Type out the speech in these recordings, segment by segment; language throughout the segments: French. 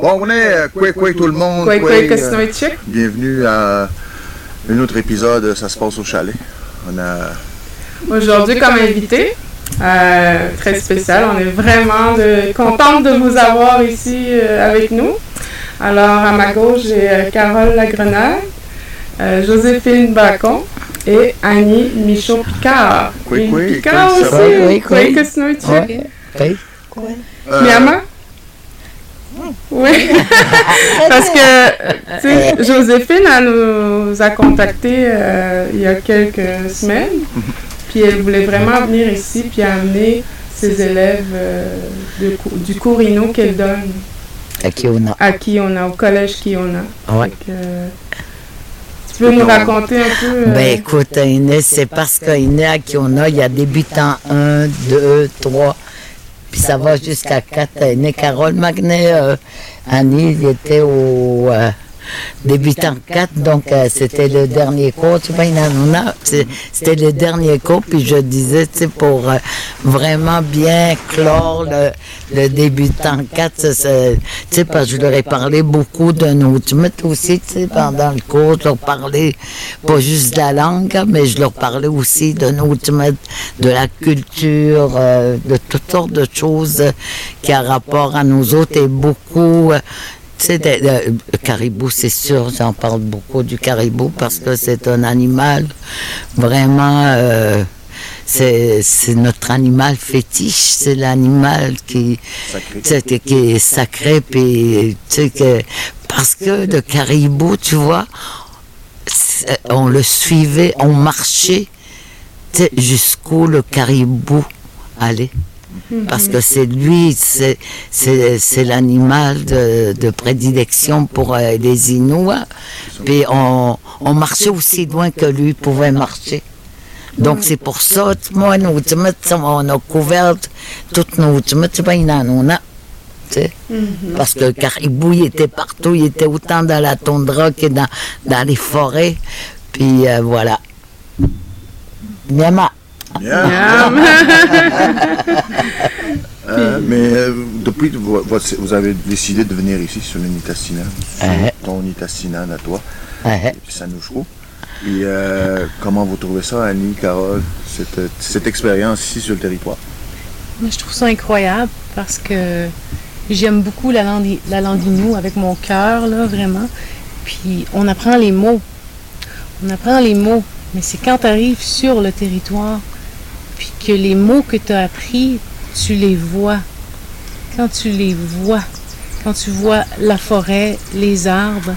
Bon, on est quoi, quoi tout le monde. Quoi, quoi, euh, Bienvenue à un autre épisode, ça se passe au chalet. On a... Aujourd'hui, comme invité, euh, très spécial, on est vraiment de, contente de vous avoir ici euh, avec nous. Alors, à ma gauche, j'ai Carole Lagrenade, Joséphine Bacon et Annie Michaud-Picard. Quoi, quoi, Picard aussi. Oui, quoi, Oui. Miama? Oui, parce que tu sais, Joséphine, elle nous a contactés euh, il y a quelques semaines, puis elle voulait vraiment venir ici puis amener ses élèves euh, de, du cours Inno qu'elle donne. À qui on a. À qui on a, au collège qui on a. Ouais. tu peux nous raconter un peu? Euh, ben écoute, Inès, c'est parce qu'Inès, à qui on a, il y a débutant 1, 2, 3, puis ça va jusqu'à 4 années. Carole Magnet, euh, Annie, il était au débutant 4, donc euh, c'était le dernier cours. Tu vois, c'était le dernier cours, puis je disais, tu pour euh, vraiment bien clore le, débutant 4, tu sais, parce je leur ai parlé beaucoup de nos ultimates aussi, tu sais, pendant le cours, je leur parlais pas juste de la langue, mais je leur parlais aussi de nos ultimates, de la culture, euh, de toutes sortes de choses qui ont rapport à nous autres et beaucoup sais, le caribou, c'est sûr, j'en parle beaucoup du caribou parce que c'est un animal vraiment. Euh, c'est notre animal fétiche, c'est l'animal qui, qui est sacré, puis, que, parce que le caribou, tu vois, on le suivait, on marchait jusqu'où le caribou allait parce que c'est lui, c'est l'animal de, prédilection pour euh, les Inuits. Puis on, on, marchait aussi loin que lui pouvait marcher. Donc c'est pour ça, moi, nous, on a couvert toutes nos. Parce que Caribou, il était partout, il était autant dans la tondra que dans, dans les forêts. Puis euh, voilà. Bien, Euh, mais euh, depuis vous, vous, avez décidé de venir ici sur le Nitassinan, sur ton Nitassinan à toi, et puis Sanouchko. Et euh, comment vous trouvez ça, Annie, Carole, cette, cette expérience ici sur le territoire? Moi, je trouve ça incroyable parce que j'aime beaucoup la langue, la langue avec mon cœur, là, vraiment. Puis on apprend les mots. On apprend les mots. Mais c'est quand tu arrives sur le territoire puis que les mots que tu as appris, tu les vois. Quand tu les vois, quand tu vois la forêt, les arbres,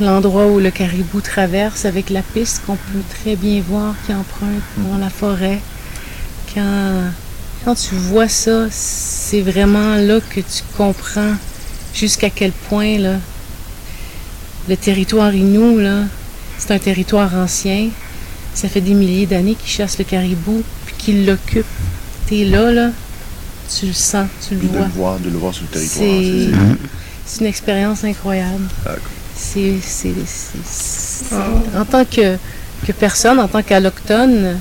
l'endroit où le caribou traverse avec la piste qu'on peut très bien voir qui emprunte dans la forêt, quand, tu vois ça, c'est vraiment là que tu comprends jusqu'à quel point le territoire Inou, là, c'est un territoire ancien. Ça fait des milliers d'années qu'ils chassent le caribou qui l'occupe. T'es là, là, tu le sens, tu le vois. De le voir, de le voir sur le territoire. C'est une expérience incroyable. C'est, en tant que, que personne, en tant qu'alloctone,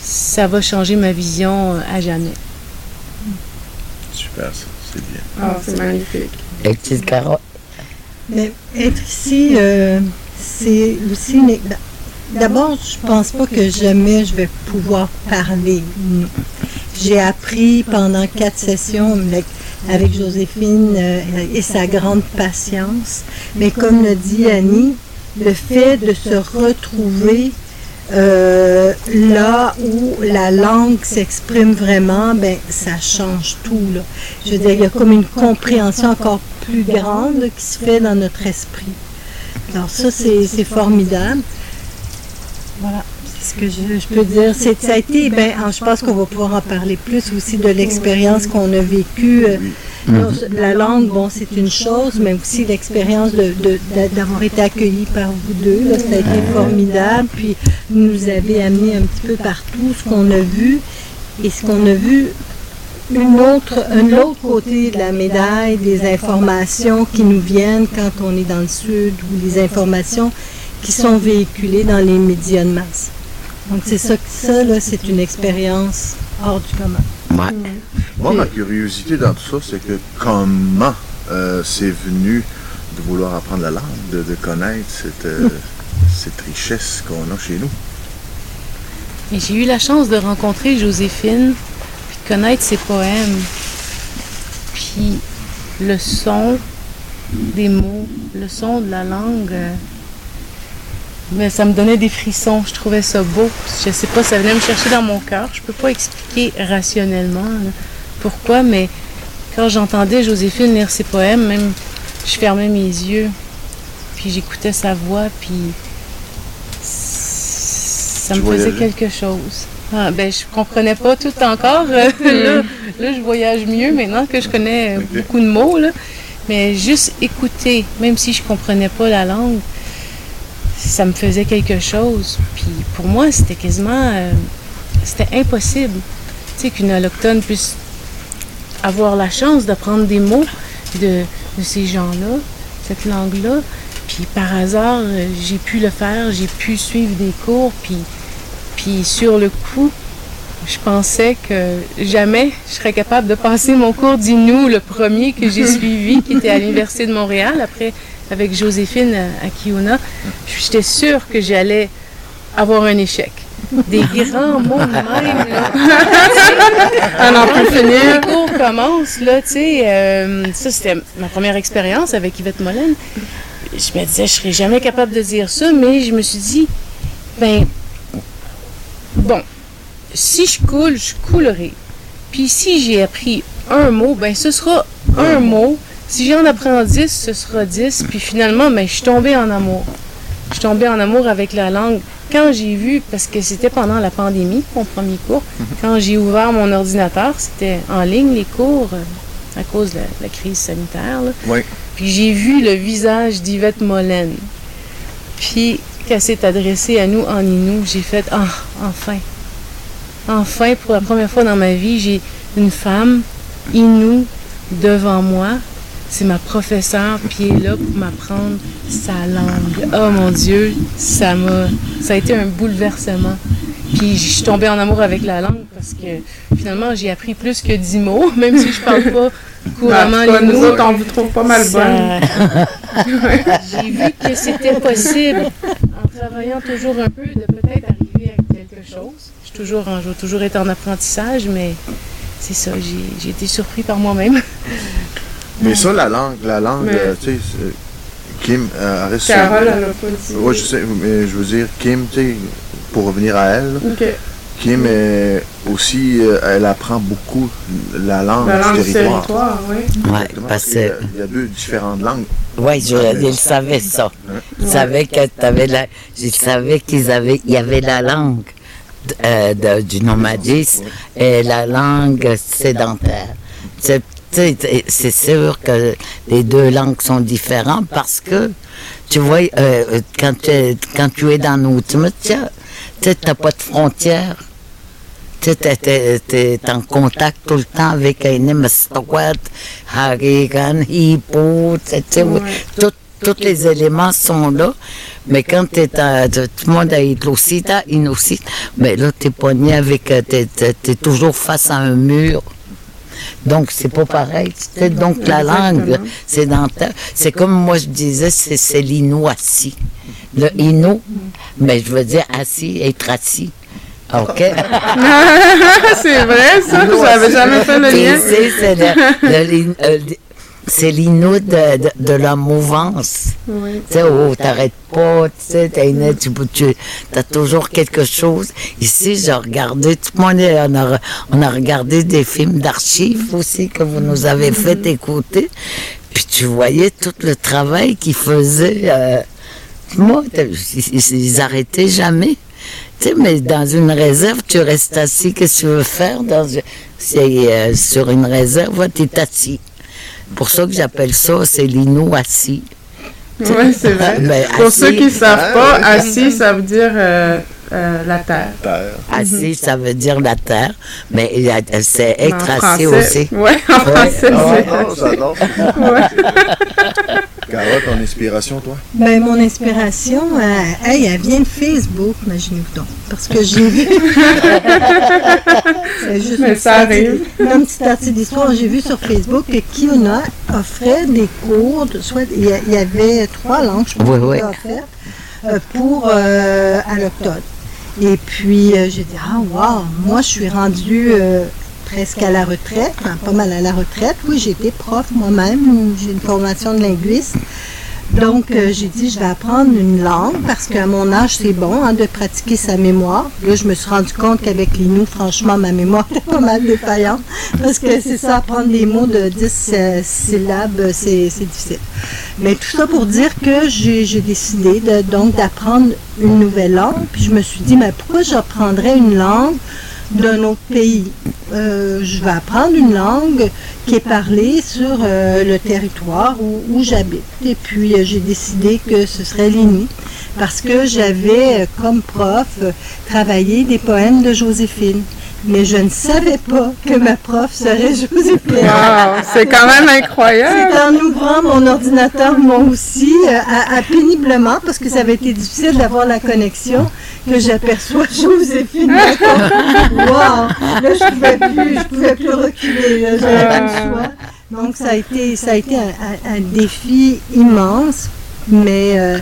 ça va changer ma vision à jamais. Super, ça, c'est bien. Ah, c'est magnifique. Et petite carotte. Mais être ici, euh, c'est aussi une, D'abord, je pense pas que jamais je vais pouvoir parler. J'ai appris pendant quatre sessions avec Joséphine euh, et sa grande patience. Mais comme le dit Annie, le fait de se retrouver euh, là où la langue s'exprime vraiment, ben ça change tout. Je veux dire, il y a comme une compréhension encore plus grande qui se fait dans notre esprit. Alors ça, c'est formidable. Voilà. Ce que je, peux dire, c'est ça a été, ben, je pense qu'on va pouvoir en parler plus aussi de l'expérience qu'on a vécue. Euh, la langue, bon, c'est une chose, mais aussi l'expérience d'avoir été accueillis par vous deux. ça a été formidable. Puis, vous nous avez amené un petit peu partout ce qu'on a vu et ce qu'on a vu une autre, un autre côté de la médaille, des informations qui nous viennent quand on est dans le sud ou les informations qui sont véhiculés dans les médias de masse. Donc c'est ça, ça là, c'est une expérience hors du commun. Ouais. Moi, ma curiosité dans tout ça, c'est que comment euh, c'est venu de vouloir apprendre la langue, de, connaître cette, euh, cette richesse qu'on a chez nous? J'ai eu la chance de rencontrer Joséphine, puis de connaître ses poèmes. Puis le son des mots, le son de la langue, euh, mais ça me donnait des frissons. Je trouvais ça beau. Je sais pas, ça venait me chercher dans mon cœur. Je peux pas expliquer rationnellement pourquoi, mais quand j'entendais Joséphine lire ses poèmes, même je fermais mes yeux, puis j'écoutais sa voix, puis ça me faisait quelque chose. Ah, ben, je comprenais pas tout encore. là, je voyage mieux maintenant que je connais beaucoup de mots. Là. Mais juste écouter, même si je comprenais pas la langue, ça me faisait quelque chose. Puis pour moi, c'était quasiment... Euh, c'était impossible. Tu sais, qu'une autochtone puisse avoir la chance d'apprendre des mots de, de ces gens-là, cette langue-là. Puis par hasard, euh, j'ai pu le faire, j'ai pu suivre des cours, puis puis sur le coup, je pensais que jamais je serais capable de passer mon cours d'Inou, le premier que j'ai suivi, qui était à l'Université de Montréal, après avec Joséphine à, Kiona. J'étais sûre que j'allais avoir un échec. Des grands mots même, là. Alors, finir. Les cours commencent, là, tu sais. Euh, ça, c'était ma première expérience avec Yvette Molène. Je me disais, je serais jamais capable de dire ça, mais je me suis dit, ben, bon, si je coule, je coulerai. Puis si j'ai appris un mot, ben ce sera un mot. Si j'en apprends dix, ce sera dix. Puis finalement, ben, je suis tombée en amour. Je suis tombée en amour avec la langue. Quand j'ai vu, parce que c'était pendant la pandémie, mon premier cours, quand j'ai ouvert mon ordinateur, c'était en ligne les cours euh, à cause de la, crise sanitaire. Puis j'ai vu le visage d'Yvette Molène. Puis qu'elle s'est adressée à nous en Inou, j'ai fait Ah, enfin. Enfin, pour la première fois dans ma vie, j'ai une femme Inou devant moi. C'est ma professeure, puis elle est là pour m'apprendre sa langue. Oh mon Dieu, ça m'a. Ça a été un bouleversement. Puis je suis tombée en amour avec la langue parce que finalement j'ai appris plus que dix mots, même si je parle pas couramment bah, les mots. Nous autres, on vous trouve pas mal bonne. j'ai vu que c'était possible en travaillant toujours un peu de peut-être arriver à quelque chose. J'ai toujours, toujours été en apprentissage, mais c'est ça, j'ai été surpris par moi-même. Mais ça, la langue, la langue, euh, tu sais, Kim, euh, Carole, elle a pas dit. Oui, je sais, mais je veux dire, Kim, tu sais, pour revenir à elle, Kim est aussi, euh, elle apprend beaucoup la langue, du territoire. oui. Ouais, parce que... Il y, a, deux différentes langues. Oui, je, il savait ça. Il savait que avais la, je savais qu'ils avaient, il y avait la langue euh, du nomadisme et la langue sédentaire. C'est sûr que les deux langues sont différentes parce que, tu vois, euh, quand, tu, quand tu es dans nos tu n'as pas de frontières. Tu es, en contact tout le temps avec un Mestowat, Harigan, Hippo, tous les éléments sont là. Mais quand tu es tout le monde est mais là, tu es pogné avec, tu es, toujours face à un mur. Donc, c'est pas pareil. Donc, la langue, c'est dans C'est comme moi, je disais, c'est l'inou assis. Le ino, mais je veux dire assis, être assis. OK? c'est vrai, ça, je n'avais jamais fait le lien. C'est l'ino de, de, la mouvance. Tu sais, oh, t'arrêtes pas, tu sais, tu, tu as toujours quelque chose. Ici, j'ai regardé, tout le monde, on a, on a regardé des films d'archives aussi que vous nous avez fait écouter. Puis tu voyais tout le travail qu'ils faisaient. Euh, moi, ils arrêtaient jamais. Tu sais, mais dans une réserve, tu restes assis. Qu'est-ce que tu veux faire? Dans, euh, sur une réserve, tu es assis. Pour ça que j'appelle ça, c'est l'inou assis. Oui, c'est vrai. Ben, Pour ceux qui ne savent pas, assis, ça veut dire euh, euh, la terre. Assis, ça veut dire la terre, mais c'est être assis aussi. Oui, en français, c'est Carole, ton inspiration, toi? Ben, mon inspiration, euh, elle vient de Facebook, imaginez-vous donc. Parce que j'ai vu. Mais ça arrive. Une petite partie d'histoire, j'ai vu sur Facebook que Kiona offrait des cours, de, soit il y, avait trois langues, je pense, oui, oui. pour à l'octobre. Et puis j'ai dit, ah wow, moi je suis rendue presque à la retraite, pas mal à la retraite. Oui, j'étais prof moi-même, j'ai une formation de linguiste. Donc, euh, j'ai dit, je vais apprendre une langue parce qu'à mon âge, c'est bon hein, de pratiquer sa mémoire. Là, je me suis rendu compte qu'avec les nous, franchement, ma mémoire était pas mal défaillante parce que c'est ça, apprendre des mots de 10 euh, syllabes, c'est difficile. Mais tout ça pour dire que j'ai décidé donc d'apprendre une nouvelle langue. Puis je me suis dit, mais pourquoi j'apprendrais une langue d'un autre pays? Euh, je vais apprendre une langue qui est parlée sur euh, le territoire où, j'habite. Et puis euh, j'ai décidé que ce serait l'INI parce que j'avais comme prof travaillé des poèmes de Joséphine mais je ne savais pas que ma prof serait Joséphine. Wow, c'est quand même incroyable. C'est en ouvrant mon ordinateur, moi aussi, à, péniblement, parce que ça avait été difficile d'avoir la connexion, que j'aperçois Joséphine. wow! Là, je ne pouvais, plus, je pouvais plus reculer. J'avais plus le choix. Donc, ça a été, ça a été un, défi immense, mais... Euh,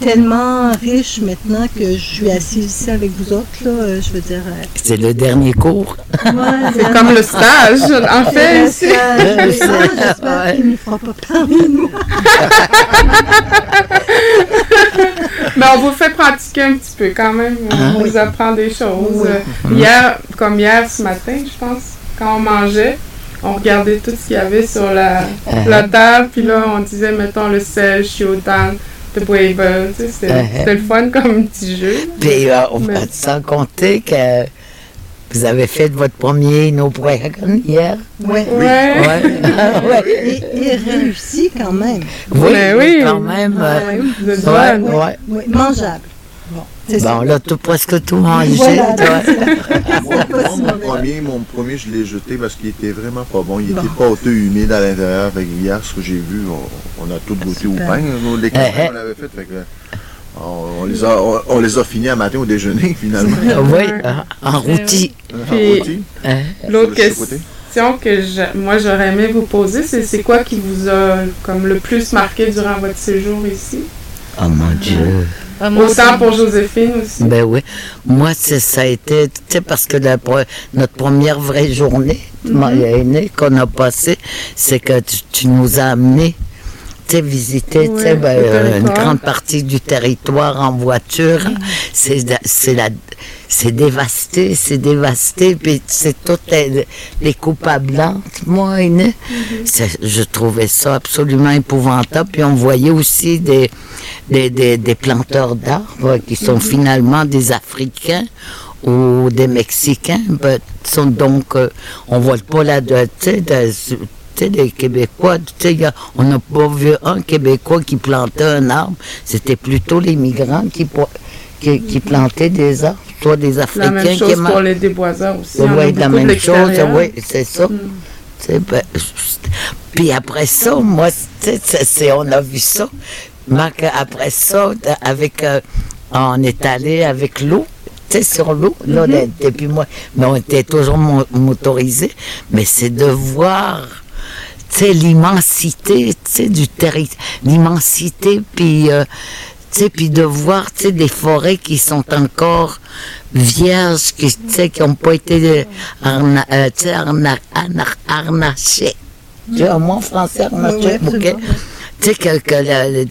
tellement riche maintenant que je suis assise ici avec vous autres. Là, euh, je veux dire. Euh, c'est le dernier cours. c'est comme le stage, en fait. Le stage, J'espère qu'il ne fera pas parler de moi. Mais on vous fait pratiquer un petit peu quand même. On vous apprend des choses. Hier, comme hier ce matin, je pense, quand on mangeait, on regardait tout ce qu'il y avait sur la, la table, puis là, on disait, mettons, le sel, chiotan, de uh-huh. C'était le fun comme petit jeu. Puis, euh, sans compter que vous avez fait votre premier No hier. Oui. Oui. Ouais. Et, réussi quand même. Oui, oui. quand même. Ah, ouais, oui. Mangeable. Bon, là, tu presque tout mangé. moi, mon, premier, mon premier, je l'ai jeté parce qu'il était vraiment pas bon. Il était pas pâteux, humide à l'intérieur. Avec hier, ce que j'ai vu, on, a tout goûté au pain. Les qu'on eh, eh. l'avait fait. fait que, on, les a, on, les a finis à matin au déjeuner, finalement. oui, en rôti. L'autre question que moi j'aurais aimé vous poser, c'est c'est quoi qui vous a comme le plus marqué durant votre séjour ici? Oh mon Dieu! Autant pour Joséphine aussi. Ben oui. Moi, ça a été, tu sais, parce que notre première vraie journée, mm qu'on a passée, c'est que tu, nous as amenés visiter ben, euh, une grande partie du territoire en voiture. C'est la c'est dévasté, c'est dévasté, puis c'est toutes les, coupables blanches, moi, mm je trouvais ça absolument épouvantable. Puis on voyait aussi des, des, des, planteurs d'arbres qui sont mhm. finalement des Africains ou des Mexicains. Ben, sont donc, euh, on voit pas de, des Québécois, on n'a pas vu un Québécois qui plantait un arbre. C'était plutôt les migrants qui, qui, plantaient des arbres toi des Africains. La même chose pour les déboiseurs aussi. Oui, la même chose, oui, c'est ça. Mm. Ben, puis après ça, moi, c'est, on a vu ça. Marc, après ça, avec, euh, on est allé avec l'eau, tu sais, sur l'eau, là, depuis mm-hmm. moi, mais on était toujours motorisés, mais c'est de voir, tu sais, l'immensité, tu sais, du territoire, l'immensité, puis... Euh, puis de voir des forêts qui sont encore vierges, qui n'ont pas été arna, euh, arna, arna, arnachées. Tu vois, moi, en français, arnaché, Tu sais, que, que le,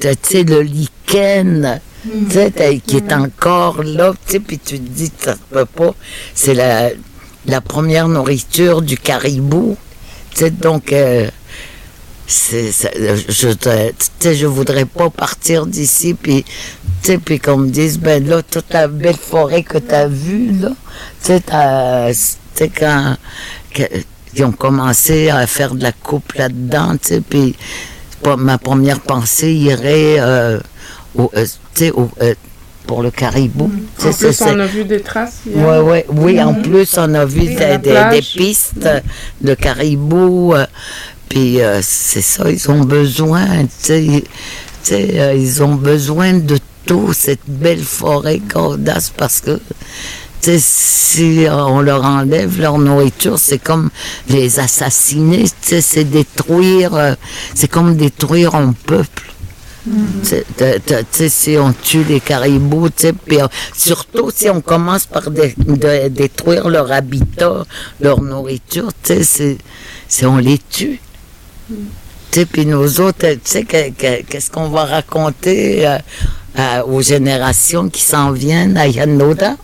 le lichen, mm. qui est encore là, puis tu te dis que ça se peut pas. C'est la, la première nourriture du caribou. Donc, euh, c'est je ne je voudrais pas partir d'ici puis puis qu'on me dise ben là toute la belle forêt que tu as vue là tu sais quand ils ont commencé à faire de la coupe là-dedans tu sais puis ma première pensée irait euh, au, euh, au euh, pour le caribou. Mm. En plus, on a vu des traces. Ouais, ouais, oui, en mm. plus, on a vu des, des, pistes de caribou. Puis euh, c'est ça, ils ont besoin, tu sais, euh, ils ont besoin de tout, cette belle forêt Cordas, parce que si on leur enlève leur nourriture, c'est comme les assassiner, c'est détruire, euh, c'est comme détruire un peuple. Si on tue les caribous, puis, surtout si on commence par détruire leur habitat, leur nourriture, c'est on les tue. Puis nous autres, qu'est-ce qu'on va raconter aux générations qui s'en viennent à Yanoda?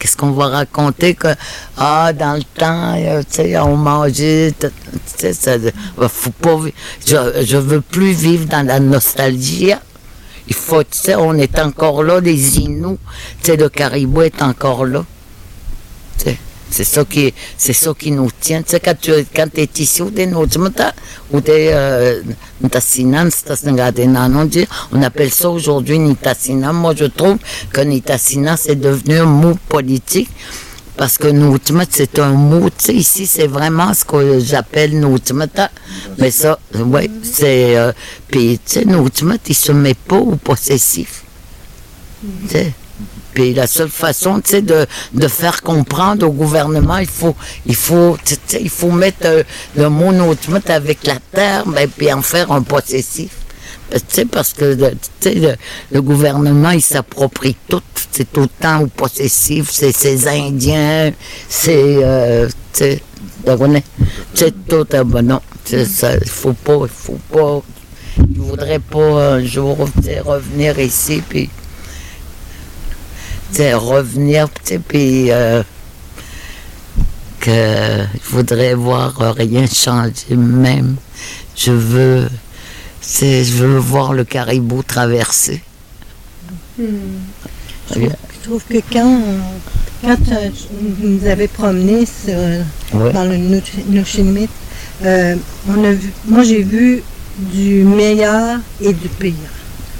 Qu'est-ce qu'on va raconter que, ah, dans le temps, euh, tu sais, on mangeait, tu sais, ça, faut pas, je, je veux plus vivre dans la nostalgie. Il faut, tu sais, on est encore là, les Inuits, tu sais, le caribou est encore là. Tu sais. C'est ça qui, c'est ça qui nous tient. Sais, quand tu quand es ici, ou des ou des euh, on appelle ça aujourd'hui Nitassinan. Moi, je trouve que Nitassinan, c'est devenu un mot politique. Parce que Noutmat, c'est un mot, ici, c'est vraiment ce que j'appelle Noutmata. Mais ça, ouais, c'est. Euh, puis, tu sais, Noutmat, se met pas au possessif. Tu sais. Puis la seule façon, tu sais, de, de, faire comprendre au gouvernement, il faut, il faut, il faut mettre euh, le mot avec la terre, ben, puis en faire un possessif. Tu sais, parce que le, gouvernement, il s'approprie tout. C'est temps au possessif. C'est ces Indiens, c'est, euh, tu sais, tout, euh, ben non, il faut pas, il faut pas, voudrait pas un jour revenir ici, puis revenir, puis euh, que je voudrais voir rien changer même. Je veux, je veux voir le caribou traverser. Hmm. Je, trouve, que quand, quand euh, vous nous avez promené dans le Nochimit, euh, on a vu, moi j'ai vu du meilleur et du pire.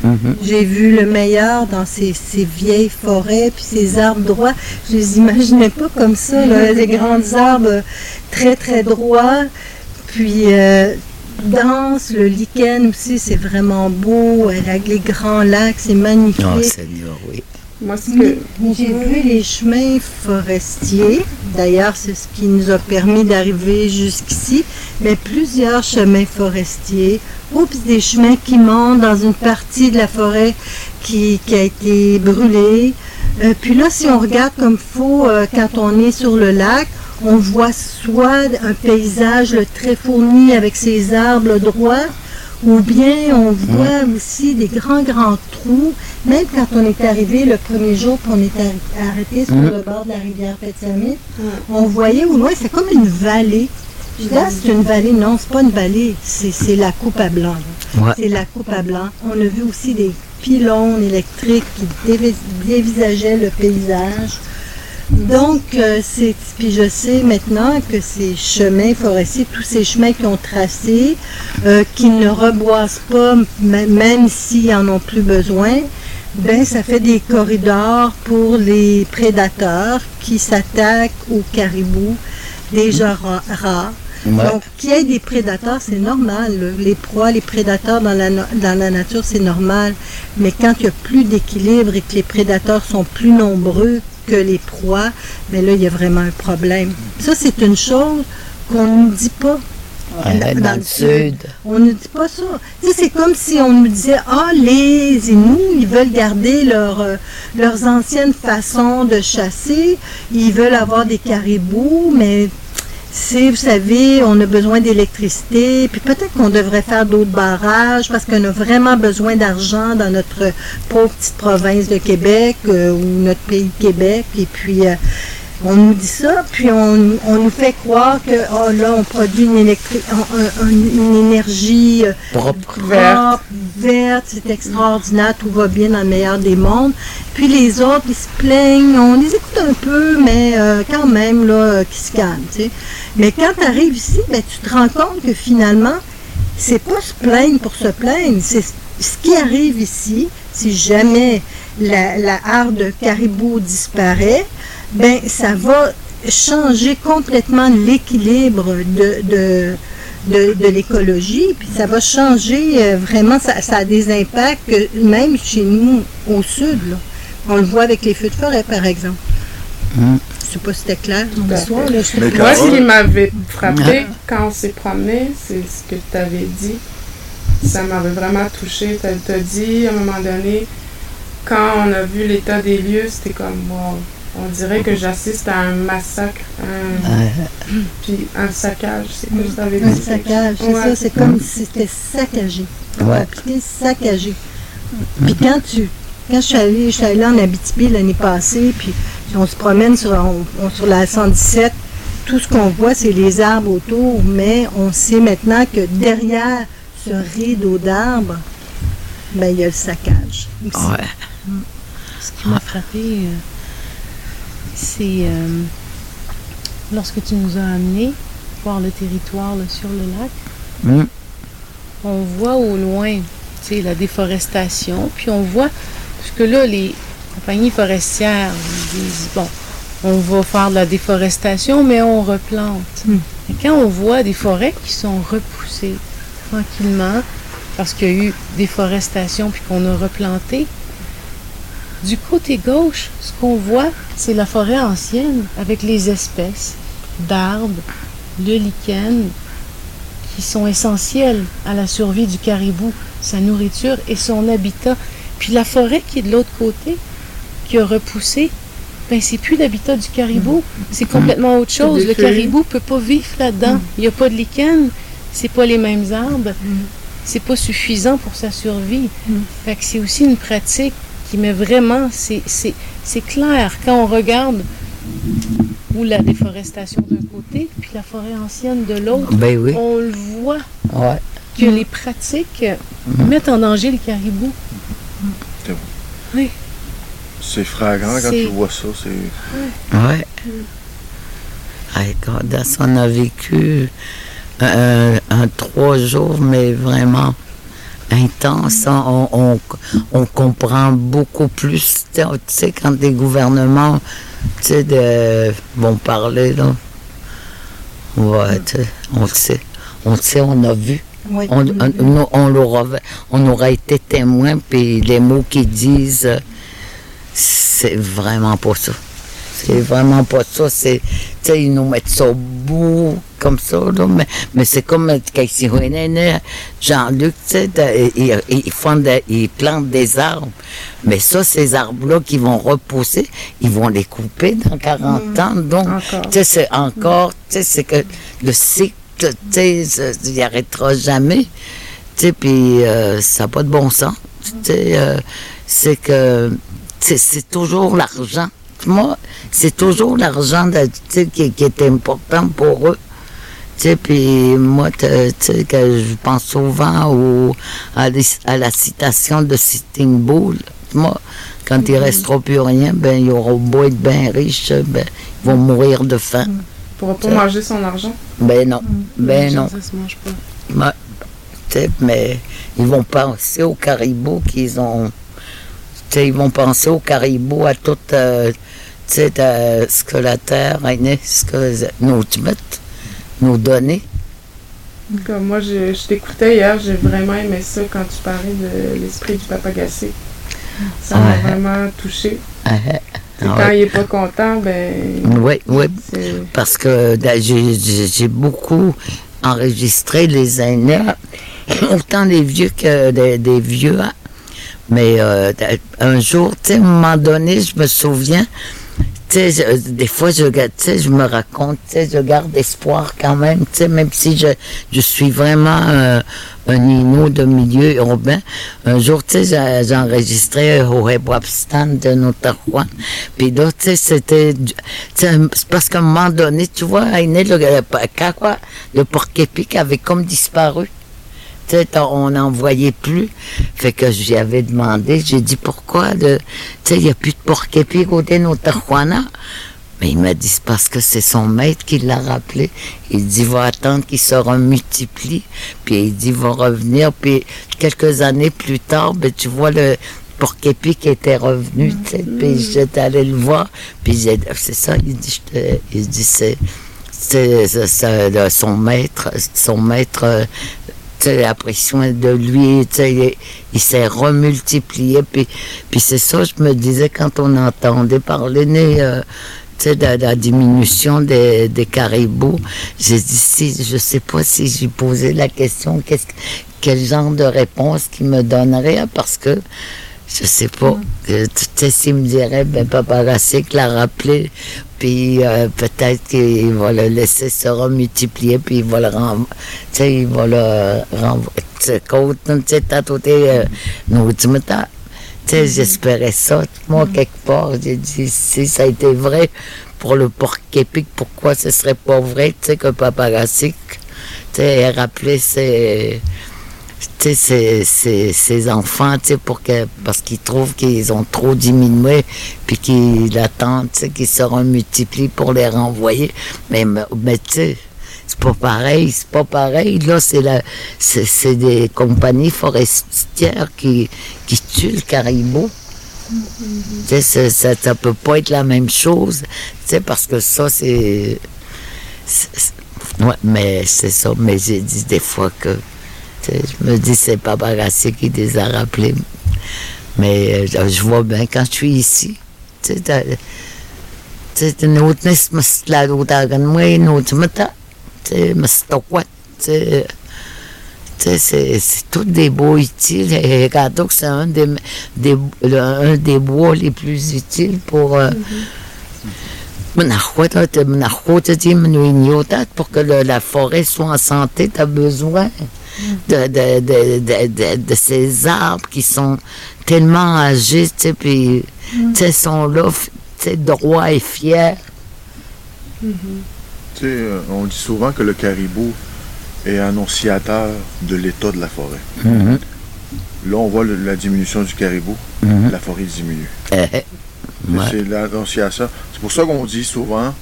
Mhm. J'ai vu le meilleur dans ces, vieilles forêts, puis ces arbres droits. Je les imaginais pas comme ça, là, des grands arbres très, très droits. Puis euh, dense, le lichen aussi, c'est vraiment beau. Avec les grands lacs, c'est magnifique. Oh, Seigneur, oui. Moi, J'ai vu les chemins forestiers. D'ailleurs, c'est ce qui nous a permis d'arriver jusqu'ici. Mais plusieurs chemins forestiers. Oups, des chemins qui montent dans une partie de la forêt qui, a été brûlée. Euh, puis là, si on regarde comme faut, euh, quand on est sur le lac, on voit soit un paysage très fourni avec ses arbres droits, ou bien on voit aussi des grands, grands trous. Même quand on est arrivé le premier jour, qu'on est arrêté sur le bord de la rivière Petsamit, on voyait au loin, c'est comme une vallée. Je dis, ah, c'est une vallée. Non, c'est pas une vallée, c'est la coupe à blanc. C'est la coupe à blanc. On a vu aussi des pylônes électriques qui dévisageaient le paysage. Donc, euh, c'est, puis je sais maintenant que ces chemins forestiers, tous ces chemins qui ont tracés, euh, qui ne reboisent pas, même s'ils en ont plus besoin, ben ça fait des corridors pour les prédateurs qui s'attaquent aux caribous, déjà rares. Donc, qu'il y ait des prédateurs, c'est normal. Les proies, les prédateurs dans la, dans la nature, c'est normal. Mais quand il n'y a plus d'équilibre et que les prédateurs sont plus nombreux que les proies, mais là, il y a vraiment un problème. Ça, c'est une chose qu'on ne nous dit pas. dans, le sud. On ne dit pas ça. c'est comme si on nous disait Ah, les Inuits, ils veulent garder leur, euh, leurs anciennes façons de chasser, ils veulent avoir des caribous, mais si vous savez, on a besoin d'électricité, puis peut-être qu'on devrait faire d'autres barrages parce qu'on a vraiment besoin d'argent dans notre pauvre petite province de Québec euh, ou notre pays Québec. Et puis, euh, on nous dit ça, puis on, nous fait croire que oh là, on produit une, une énergie euh, propre, verte, c'est extraordinaire, tout va bien dans le meilleur des mondes. Puis les autres, ils se plaignent, on les écoute un peu, mais euh, quand même, là, euh, qui se calment, tu sais. Mais quand tu arrives ici, ben, tu te rends compte que finalement, c'est pas se plaindre pour se plaindre, c'est ce qui arrive ici, si jamais la, la harde caribou disparaît, ben ça va changer complètement l'équilibre de, de, de, l'écologie, puis ça va changer euh, vraiment, ça, a des impacts même chez nous au sud. On le voit avec les feux de forêt, par exemple. Hum. sais pas si c'était clair Tout là, je quand- Moi, ce qui m'avait frappé quand on s'est promené, c'est ce que tu avais dit. Ça m'avait vraiment touché. Tu as, dit à un moment donné, quand on a vu l'état des lieux, c'était comme, wow, on dirait que j'assiste à un massacre, un, puis un saccage. C'est que tu avais Un saccage, c'est Ouais. ça, c'est comme si c'était saccagé. Ouais. Saccagé. Puis quand tu. Quand je suis allée, je suis allée en Abitibi l'année passée, puis on se promène sur, on- on- sur la 117, tout ce qu'on voit, c'est les arbres autour, mais on sait maintenant que derrière ce rideau d'arbres, ben, il y a le saccage. aussi. ouais. Ce qui m'a frappé, euh, c'est euh, lorsque tu nous as amenés voir le territoire là, sur le lac, Mm. on voit au loin tu sais, la déforestation, puis on voit, parce que là, les compagnies forestières disent, bon, on va faire de la déforestation, mais on replante. Mm. Et quand on voit des forêts qui sont repoussées tranquillement, parce qu'il y a eu déforestation, puis qu'on a replanté, du côté gauche, ce qu'on voit, c'est la forêt ancienne avec les espèces d'arbres, le lichen, qui sont essentiels à la survie du caribou, sa nourriture et son habitat. Puis la forêt qui est de l'autre côté, qui a repoussé, ben c'est plus l'habitat du caribou, c'est complètement autre chose. des Le caribou peut pas vivre là-dedans. Il n'y a pas de lichen, c'est pas les mêmes arbres, c'est pas suffisant pour sa survie. Fait que c'est aussi une pratique qui met vraiment, c'est, c'est, c'est clair quand on regarde où la déforestation d'un côté, puis la forêt ancienne de l'autre, Ben oui. on le voit Ouais. que les pratiques euh, mettent en danger les caribous. C'est flagrant quand C'est- tu vois ça. C'est... Ouais. Ah, Écoute, on a vécu un, un trois jours, mais vraiment intense. On, on, on comprend beaucoup plus. Tu sais, quand des gouvernements tu sais, de, vont parler, là. Ouais, tu sais, on le sait. On le sait, on a vu. Oui. On, on, on, l'aura, on aura été témoin, puis les mots qu'ils disent, euh, c'est vraiment pas ça. C'est vraiment pas ça. C'est, tu sais, ils nous mettent ça au bout, comme ça, là, mais, mais c'est comme quand ils revenaient, Jean-Luc, tu sais, de- ils, ils font de- ils plantent des arbres. Mais ça, ces arbres-là qui vont repousser, ils vont les couper dans 40 ans. Donc, Encore. tu sais, c'est encore, tu sais, c'est que le cycle, tu sais, il n'arrêtera jamais. Tu sais, puis euh, ça n'a pas de bon sens. Tu sais, euh, c'est que c'est- toujours l'argent. Moi, c'est toujours l'argent qui est important pour eux. Tu sais, puis moi, tu sais, que je pense souvent au, à, les- à la citation de Sitting Bull. Moi, quand il ne restera plus rien, ben, il aura beau être bien riche, ben, ils vont mourir de faim. Il pourra pas manger son argent. Ben non, ben non. Ça se mange pas. Tu mais ils vont penser aux caribous qu'ils ont. Tu sais, ils vont penser aux caribous, à tout euh, tu sais, ce que la terre est ce que nous mettent, nous donner. Comme moi, je, je t'écoutais hier, j'ai vraiment aimé ça quand tu parlais de l'esprit du papagacé. Ça m'a Ouais. vraiment touché. Ah, Et ah, quand il est pas content, ben. Oui, oui, parce que là, j'ai- beaucoup enregistré les aînés, autant les vieux que des, des vieux. hein. Mais euh, un jour, tu sais, à un moment donné, je me souviens, des fois, je, je me raconte, je garde espoir quand même, tu même si je, je suis vraiment un nino de milieu urbain. Un jour, tu sais, j'ai- enregistré au Webstan de Notarois. Puis là, tu sais, c'était, parce qu'à un moment donné, tu vois, Aîné, le, le, quoi, le porc-épic avait comme disparu. On n'en voyait plus. Fait que j'y avais demandé, j'ai dit pourquoi, tu sais, il n'y a plus de porc-épic côté Notajuana. Mais il m'a dit, c'est parce que c'est son maître qui l'a rappelé. Il dit, va attendre qu'il se remultiplie. Puis il dit, va revenir. Puis quelques années plus tard, ben, tu vois, le porc-épic était revenu, sais. Puis j'étais allé le voir. Puis c'est ça, il dit, je te- il dit, c'est, c'est, le- son maître, son maître, euh, sais, a pris de lui, tu il, s'est remultiplié. Puis, puis c'est ça, je me disais quand on entendait parler, euh, de, la diminution des, des caribous. J'ai dit, si, je sais pas si j'ai posé la question, quel genre de réponse qu'il me donnerait, parce que je sais pas. Tu sais, s'il me dirait, ben, Papa Racik l'a rappelé, puis euh, peut-être qu'il va le laisser se remultiplier, puis il va le renvoyer. Tu sais, il va le renvoyer. Tu sais, tantôt, euh, nous, tu me j'espérais ça. Moi, mm. quelque part, j'ai dit, si ça a été vrai pour le porc épic, pourquoi ce serait pas vrai, tu sais, que Paparassic, tu sais, rappelé ses, ses, ses, enfants, tu sais, pour que, parce qu'ils trouvent qu'ils ont trop diminué, puis qu'ils attendent, tu sais, qu'ils seront multipliés pour les renvoyer. Mais, mais tu sais, c'est pas pareil, c'est pas pareil. Là, c'est la, c'est, des compagnies forestières qui, qui tuent le caribou. Ça, ça, peut pas être la même chose, parce que ça, c'est, mais c'est ça. Mais j'ai dit des fois que, je me dis, c'est pas Barassé qui les a rappelés. Mais euh, je vois bien quand je suis ici. Tu sais, une autre la moi, une autre mais c'est tous des bois utiles. Et c'est un des, des, un des bois les plus utiles pour. Euh, pour que la forêt soit en santé, tu as besoin de, de, de, de, ces arbres qui sont tellement âgés, puis ils sont là, droits et fiers. Mm-hmm. Euh, on dit souvent que le caribou est annonciateur de l'état de la forêt. Mm-hmm. Là, on voit la diminution du caribou, mm-hmm. la forêt diminue. Eh, eh. C'est l'annonciation. C'est pour ça qu'on dit souvent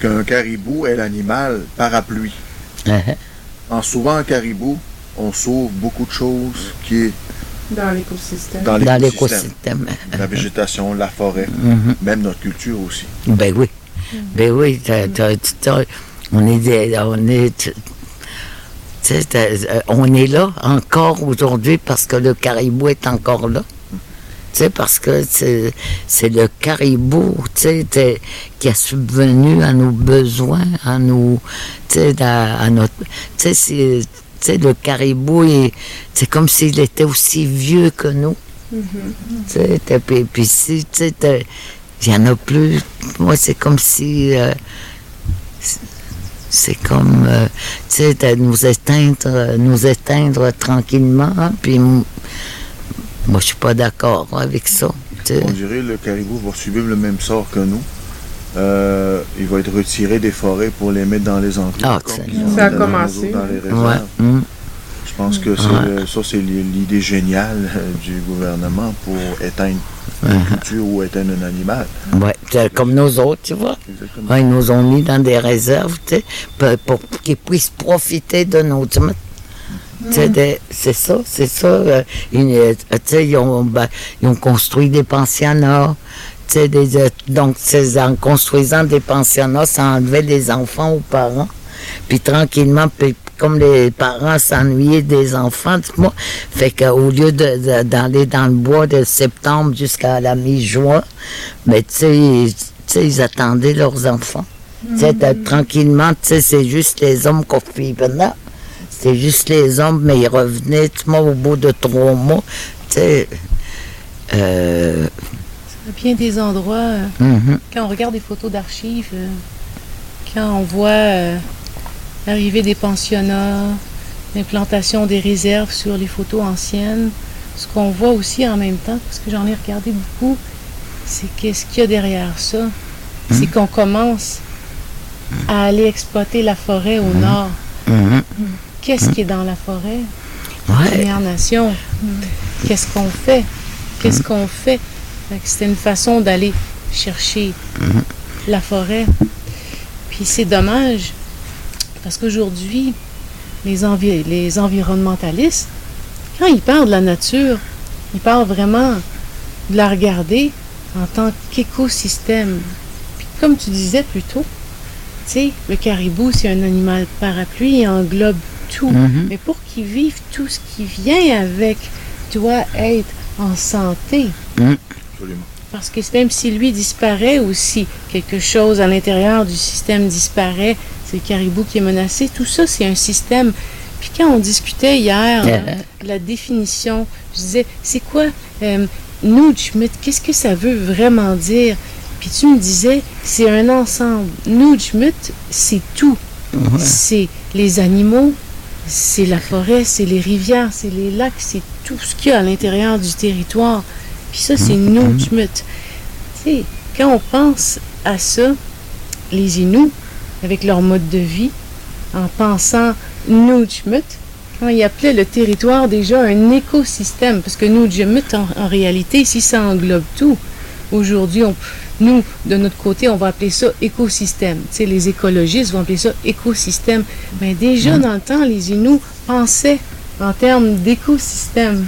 qu'un caribou est l'animal parapluie. En sauvant un caribou, on sauve beaucoup de choses qui est dans l'écosystème. Dans l'écosystème. La végétation, la forêt, mm-hmm. même notre culture aussi. Ben oui. Ben oui, on est, on est, on est là encore aujourd'hui parce que le caribou est encore là. Sais, parce que c'est le caribou qui a subvenu à nos besoins, à nos. À, à notre. C'est le caribou, c'est comme s'il était aussi vieux que nous. Mm-hmm. Puis, puis si, il n'y en a plus. Moi, c'est comme si. Euh, c'est comme, euh, tu sais, nous éteindre, nous éteindre tranquillement. Hein, puis, moi, je suis pas d'accord avec ça. On dirait que le caribou va subir le même sort que nous. Euh, il va être retiré des forêts pour les mettre dans les endroits. Ah, ça a commencé. Dans les réserves. Hum. Je pense que ça, c'est l'idée géniale du gouvernement pour éteindre uh ou éteindre un animal. Oui, comme nous autres, tu vois. ils nous ont mis dans des réserves pour, qu'ils puissent profiter de nos. C'est ça, c'est ça. Euh, euh, ils, ont, ben, ils ont construit des pensionnats. Des, euh, donc, en construisant des pensionnats, ça enlevait des enfants aux parents. Puis tranquillement, comme les parents s'ennuyaient des enfants, moi, fait qu'au lieu d'aller dans le bois de septembre jusqu'à la mi-juin, mais tu sais, ils attendaient leurs enfants. Mm tranquillement, tu sais, c'est juste les hommes qui là. C'est juste les hommes, mais ils revenaient, au bout de trois mois, tu sais. Euh... bien des endroits, euh, mm-hmm. quand on regarde des photos d'archives, euh, quand on voit euh, l'arrivée des pensionnats, l'implantation des réserves sur les photos anciennes. Ce qu'on voit aussi en même temps, parce que j'en ai regardé beaucoup, c'est qu'est-ce qu'il y a derrière ça. C'est qu'on commence à aller exploiter la forêt au nord. Qu'est-ce qui est dans la forêt? Ouais. Première Nation. Qu'est-ce qu'on fait? Qu'est-ce qu'on fait? C'était une façon d'aller chercher la forêt. Puis c'est dommage parce qu'aujourd'hui, les, les environnementalistes, quand ils parlent de la nature, ils parlent vraiment de la regarder en tant qu'écosystème. Puis comme tu disais plus tôt, tu sais, le caribou, c'est un animal parapluie, il englobe tout. Mm-hmm. Mais pour qu'il vive, tout ce qui vient avec doit être en santé. Mm. parce que même si lui disparaît aussi, quelque chose à l'intérieur du système disparaît, c'est le caribou qui est menacé, tout ça c'est un système. Puis quand on discutait hier de la définition, je disais, c'est quoi euh, nous, qu'est-ce que ça veut vraiment dire? Puis tu me disais, c'est un ensemble. Nous, c'est tout. C'est les animaux, c'est la forêt, c'est les rivières, c'est les lacs, c'est tout ce qu'il y a à l'intérieur du territoire. Puis ça, c'est mm-hmm. nous, Tu sais, quand on pense à ça, les Inuits, avec leur mode de vie, en pensant nous, quand ils appelaient le territoire déjà un écosystème, parce que nous, en, en réalité, ici, ça englobe tout. Aujourd'hui, nous, de notre côté, on va appeler ça écosystème. Tu sais, les écologistes vont appeler ça écosystème. Mais déjà, dans le temps, les Inuits pensaient en termes d'écosystème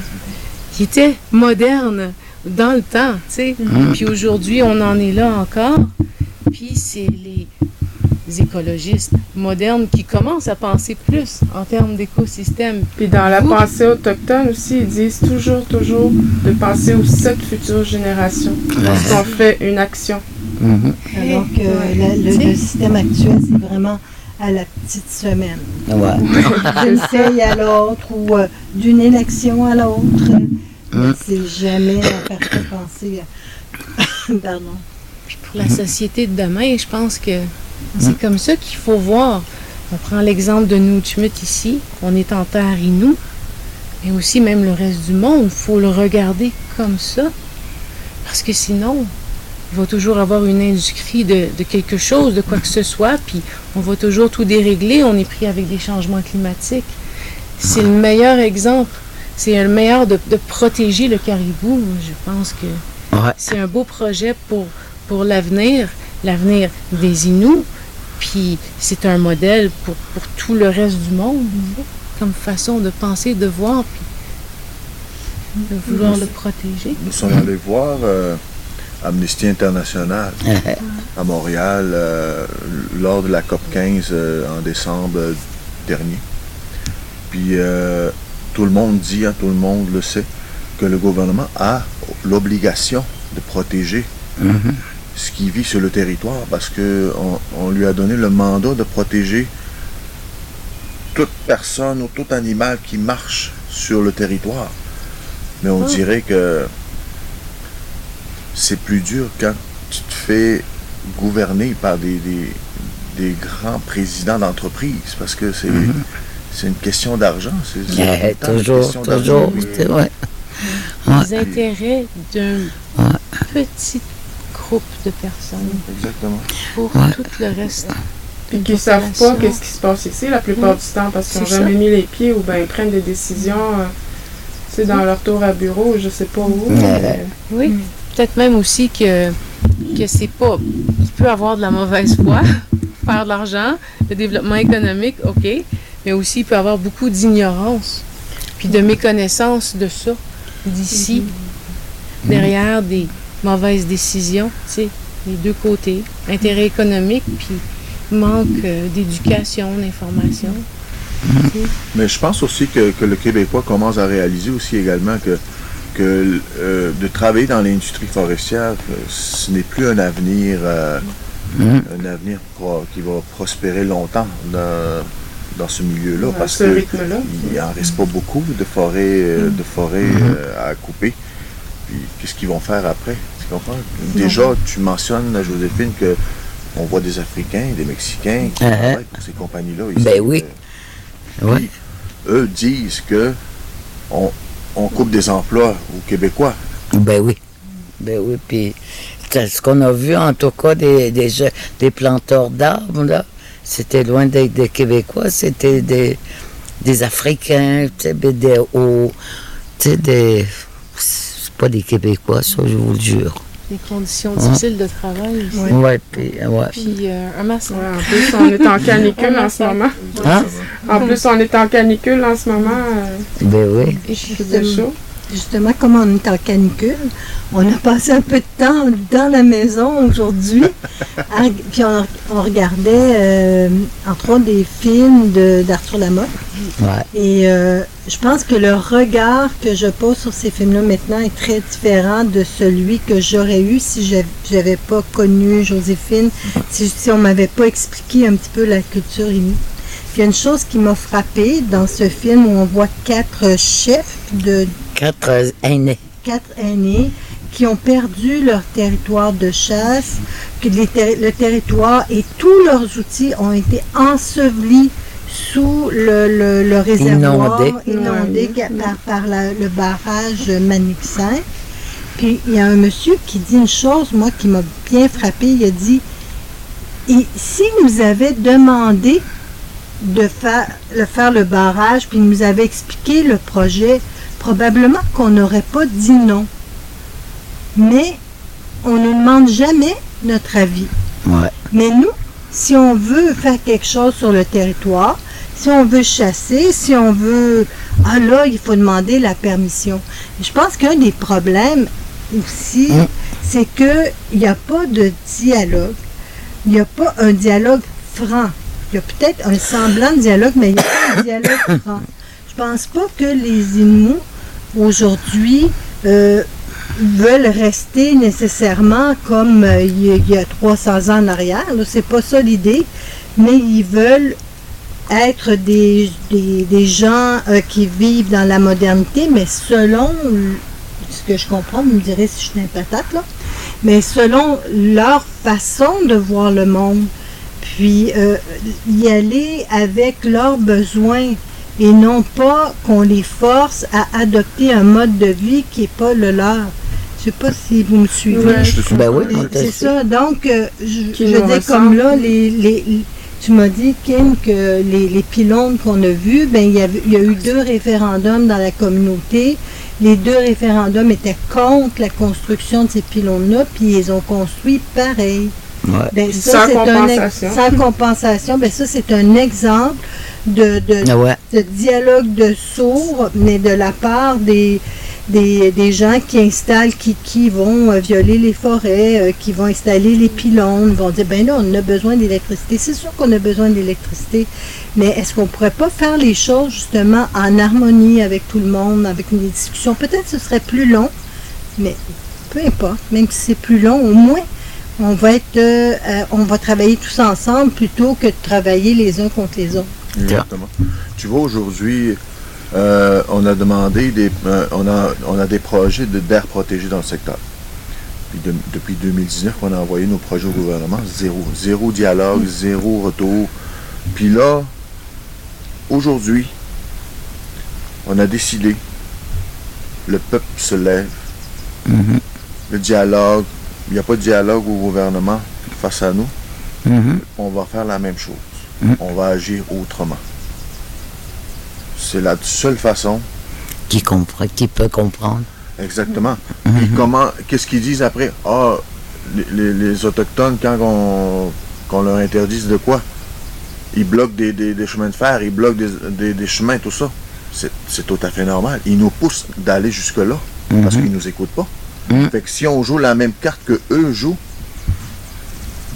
qui était moderne dans le temps, tu sais. Puis aujourd'hui, on en est là encore. Puis c'est les écologistes modernes qui commencent à penser plus en termes d'écosystème. Puis dans la pensée autochtone aussi, ils disent toujours, toujours de penser aux sept futures générations lorsqu'on fait une action. Mhm. Alors que le, système actuel, c'est vraiment à la petite semaine. D'une feuille à l'autre ou euh, d'une élection à l'autre. Mhm. C'est jamais à faire penser. Pardon. pour la société de demain, je pense que c'est mm. comme ça qu'il faut voir. On prend l'exemple de Nutmut ici. On est en terre Inou. Mais aussi, même le reste du monde, il faut le regarder comme ça. Parce que sinon, il va toujours avoir une industrie de, quelque chose, de quoi que ce soit, puis on va toujours tout dérégler. On est pris avec des changements climatiques. C'est le meilleur exemple. C'est le meilleur de, protéger le caribou. Je pense que c'est un beau projet pour, pour l'avenir l'avenir des Inuits, puis c'est un modèle pour, pour, tout le reste du monde, comme façon de penser, de voir, puis de vouloir le protéger. Nous sommes allés voir euh, Amnesty International à Montréal euh, lors de la COP 15 euh, en décembre dernier. Puis tout le monde dit, hein, tout le monde le sait, que le gouvernement a l'obligation de protéger mm-hmm ce qui vit sur le territoire parce qu'on on lui a donné le mandat de protéger toute personne ou tout animal qui marche sur le territoire. Mais on ah. dirait que c'est plus dur quand tu te fais gouverner par des, des, grands présidents d'entreprise parce que c'est mhm. une question d'argent. C'est toujours, toujours. Les intérêts d'un petit groupe de personnes. Exactement. Pour tout le reste. Puis qui ne savent pas qu'est-ce qui se passe ici la plupart du temps parce qu'ils n'ont jamais mis les pieds ou bien ils prennent des décisions c'est euh, dans leur tour à bureau, je sais pas où. Oui, peut-être même aussi que, que c'est pas. Il peut avoir de la mauvaise foi, faire de l'argent, le développement économique, OK, mais aussi il peut avoir beaucoup d'ignorance, puis de méconnaissance de ça, d'ici, mm-hmm. derrière des, mauvaise décision, tu sais, les deux côtés, intérêt économique, puis manque euh, d'éducation, d'information. Mais je pense aussi que, le Québécois commence à réaliser aussi également que, que euh, de travailler dans l'industrie forestière, euh, ce n'est plus un avenir, mm-hmm. un avenir qui va prospérer longtemps dans, ce milieu-là, parce qu'il n'en reste pas beaucoup de forêts, de forêts mm-hmm. à couper. Puis qu'est-ce qu'ils vont faire après? Tu comprends? Déjà, tu mentionnes, Joséphine, que on voit des Africains, des Mexicains qui uh-huh. travaillent pour ces compagnies-là. Ben oui. oui. Eux disent que on, coupe des emplois aux Québécois. Ben oui. Ben oui. Puis ce qu'on a vu, en tout cas, des, des, des planteurs d'arbres, là, c'était loin des, des Québécois, c'était des, des Africains, des, des, des pas des Québécois, ça, je vous le jure. Des conditions difficiles de travail. Oui, puis, ouais. puis euh, un masque. en plus, on est en canicule en ce moment. Hein? En plus, on est en canicule en ce moment. Euh, ben oui. Et puis, chaud. Justement, comme on est en canicule, on a passé un peu de temps dans la maison aujourd'hui. puis on, regardait, euh, entre autres, des films d'Arthur Lamotte. Et euh, je pense que le regard que je pose sur ces films-là maintenant est très différent de celui que j'aurais eu si je n'avais pas connu Joséphine, si, si on m'avait pas expliqué un petit peu la culture inuite. Il y a une chose qui m'a frappée dans ce film où on voit quatre chefs de... Quatre aînés. Quatre aînés qui ont perdu leur territoire de chasse, que le territoire et tous leurs outils ont été ensevelis sous le, réservoir inondé, par, le barrage Manixin. Puis il y a un monsieur qui dit une chose, moi, qui m'a bien frappé. Il a dit, et si nous avait demandé de faire, faire le barrage, puis il nous avait expliqué le projet, probablement qu'on n'aurait pas dit non. Mais on ne demande jamais notre avis. Mais nous, si on veut faire quelque chose sur le territoire, si on veut chasser, si on veut... Ah là, il faut demander la permission. Je pense qu'un des problèmes aussi, mm. c'est qu'il n'y a pas de dialogue. Il n'y a pas un dialogue franc. Peut-être un semblant de dialogue, mais il n'y a pas un dialogue franc. Je pense pas que les Inuits, aujourd'hui, euh, veulent rester nécessairement comme euh, il, y a, 300 ans en arrière. C'est pas ça l'idée, mais ils veulent être des, des, gens euh, qui vivent dans la modernité, mais selon ce que je comprends, vous me direz si je suis une patate, là, mais selon leur façon de voir le monde puis euh, y aller avec leurs besoins et non pas qu'on les force à adopter un mode de vie qui n'est pas le leur. Je sais pas si vous me suivez. Ben oui, c'est ça. Donc, euh, je, veux dire, comme là, les, tu m'as dit, Kim, que les, pylônes qu'on a vus, ben, il y, il y a eu deux référendums dans la communauté. Les deux référendums étaient contre la construction de ces pylônes-là, puis ils ont construit pareil. Ben, sans compensation. sans compensation. Ben, ça, c'est un exemple de, de, dialogue de sourds, mais de la part des, des, gens qui installent, qui, qui vont euh, violer les forêts, euh, qui vont installer les pylônes, vont dire, ben là, on a besoin d'électricité. C'est sûr qu'on a besoin d'électricité, mais est-ce qu'on pourrait pas faire les choses justement en harmonie avec tout le monde, avec une discussion? Peut-être ce serait plus long, mais peu importe, même si c'est plus long, au moins on va être, euh, on va travailler tous ensemble plutôt que de travailler les uns contre les autres. Exactement. Tu vois, aujourd'hui, euh, on a demandé des, euh, on a, on a des projets d'air protégé dans le secteur. depuis 2019, on a envoyé nos projets au gouvernement, zéro, zéro dialogue, zéro retour. Puis là, aujourd'hui, on a décidé, le peuple se lève, mm-hmm. le dialogue, il n'y a pas de dialogue au gouvernement face à nous, mhm. on va faire la même chose. Mhm. On va agir autrement. C'est la seule façon. Qui, comprend, qui peut comprendre. Exactement. Et comment, qu'est-ce qu'ils disent après? Ah, les, Autochtones, quand on, leur interdise de quoi? Ils bloquent des, chemins de fer, ils bloquent des, chemins, tout ça. C'est tout à fait normal. Ils nous poussent d'aller jusque-là parce qu'ils ne nous écoutent pas. Mm. Fait que si on joue la même carte que eux jouent,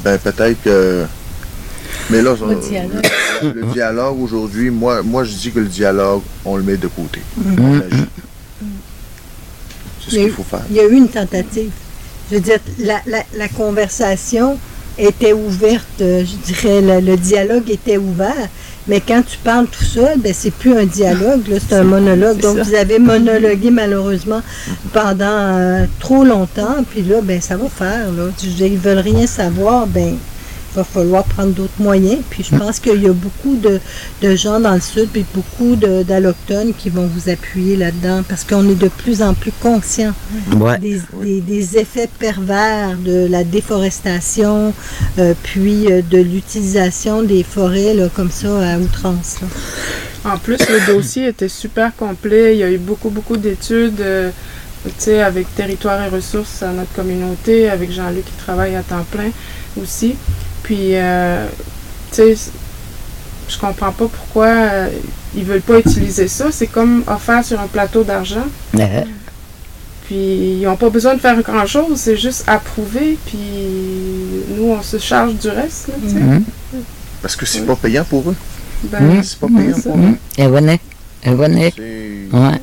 ben peut-être que. Mais là, le dialogue, aujourd'hui, moi, moi je dis que le dialogue, on le met de côté. Mm. C'est ce qu'il faut faire. Il y a eu une tentative. Je veux dire, la, la, conversation était ouverte, je dirais, le dialogue était ouvert. Mais quand tu parles tout seul, ben, c'est plus un dialogue, c'est un monologue. Donc, vous avez monologué malheureusement pendant euh, trop longtemps. Puis là, ben, ça va faire. Là. Ils veulent rien savoir. Ben, va falloir prendre d'autres moyens. Puis je pense qu'il y a beaucoup de, gens dans le sud, puis beaucoup d'allochtones qui vont vous appuyer là-dedans, parce qu'on est de plus en plus conscient des, effets pervers de la déforestation, euh, puis euh, de l'utilisation des forêts là, comme ça à outrance. En plus, le dossier était super complet. Il y a eu beaucoup, beaucoup d'études. Euh, avec Territoire et ressources à notre communauté, avec Jean-Luc qui travaille à temps plein aussi. Puis, euh, tu sais, Je comprends pas pourquoi euh, ils veulent pas utiliser ça. C'est comme offert sur un plateau d'argent. Puis ils n'ont pas besoin de faire grand-chose, c'est juste approuver, puis nous, on se charge du reste. Là, tu sais. mhm, Parce que c'est pas payant pour eux. Ben, C'est pas payant ça. pour eux. mhm. Et venez, et. C'est- Ouais,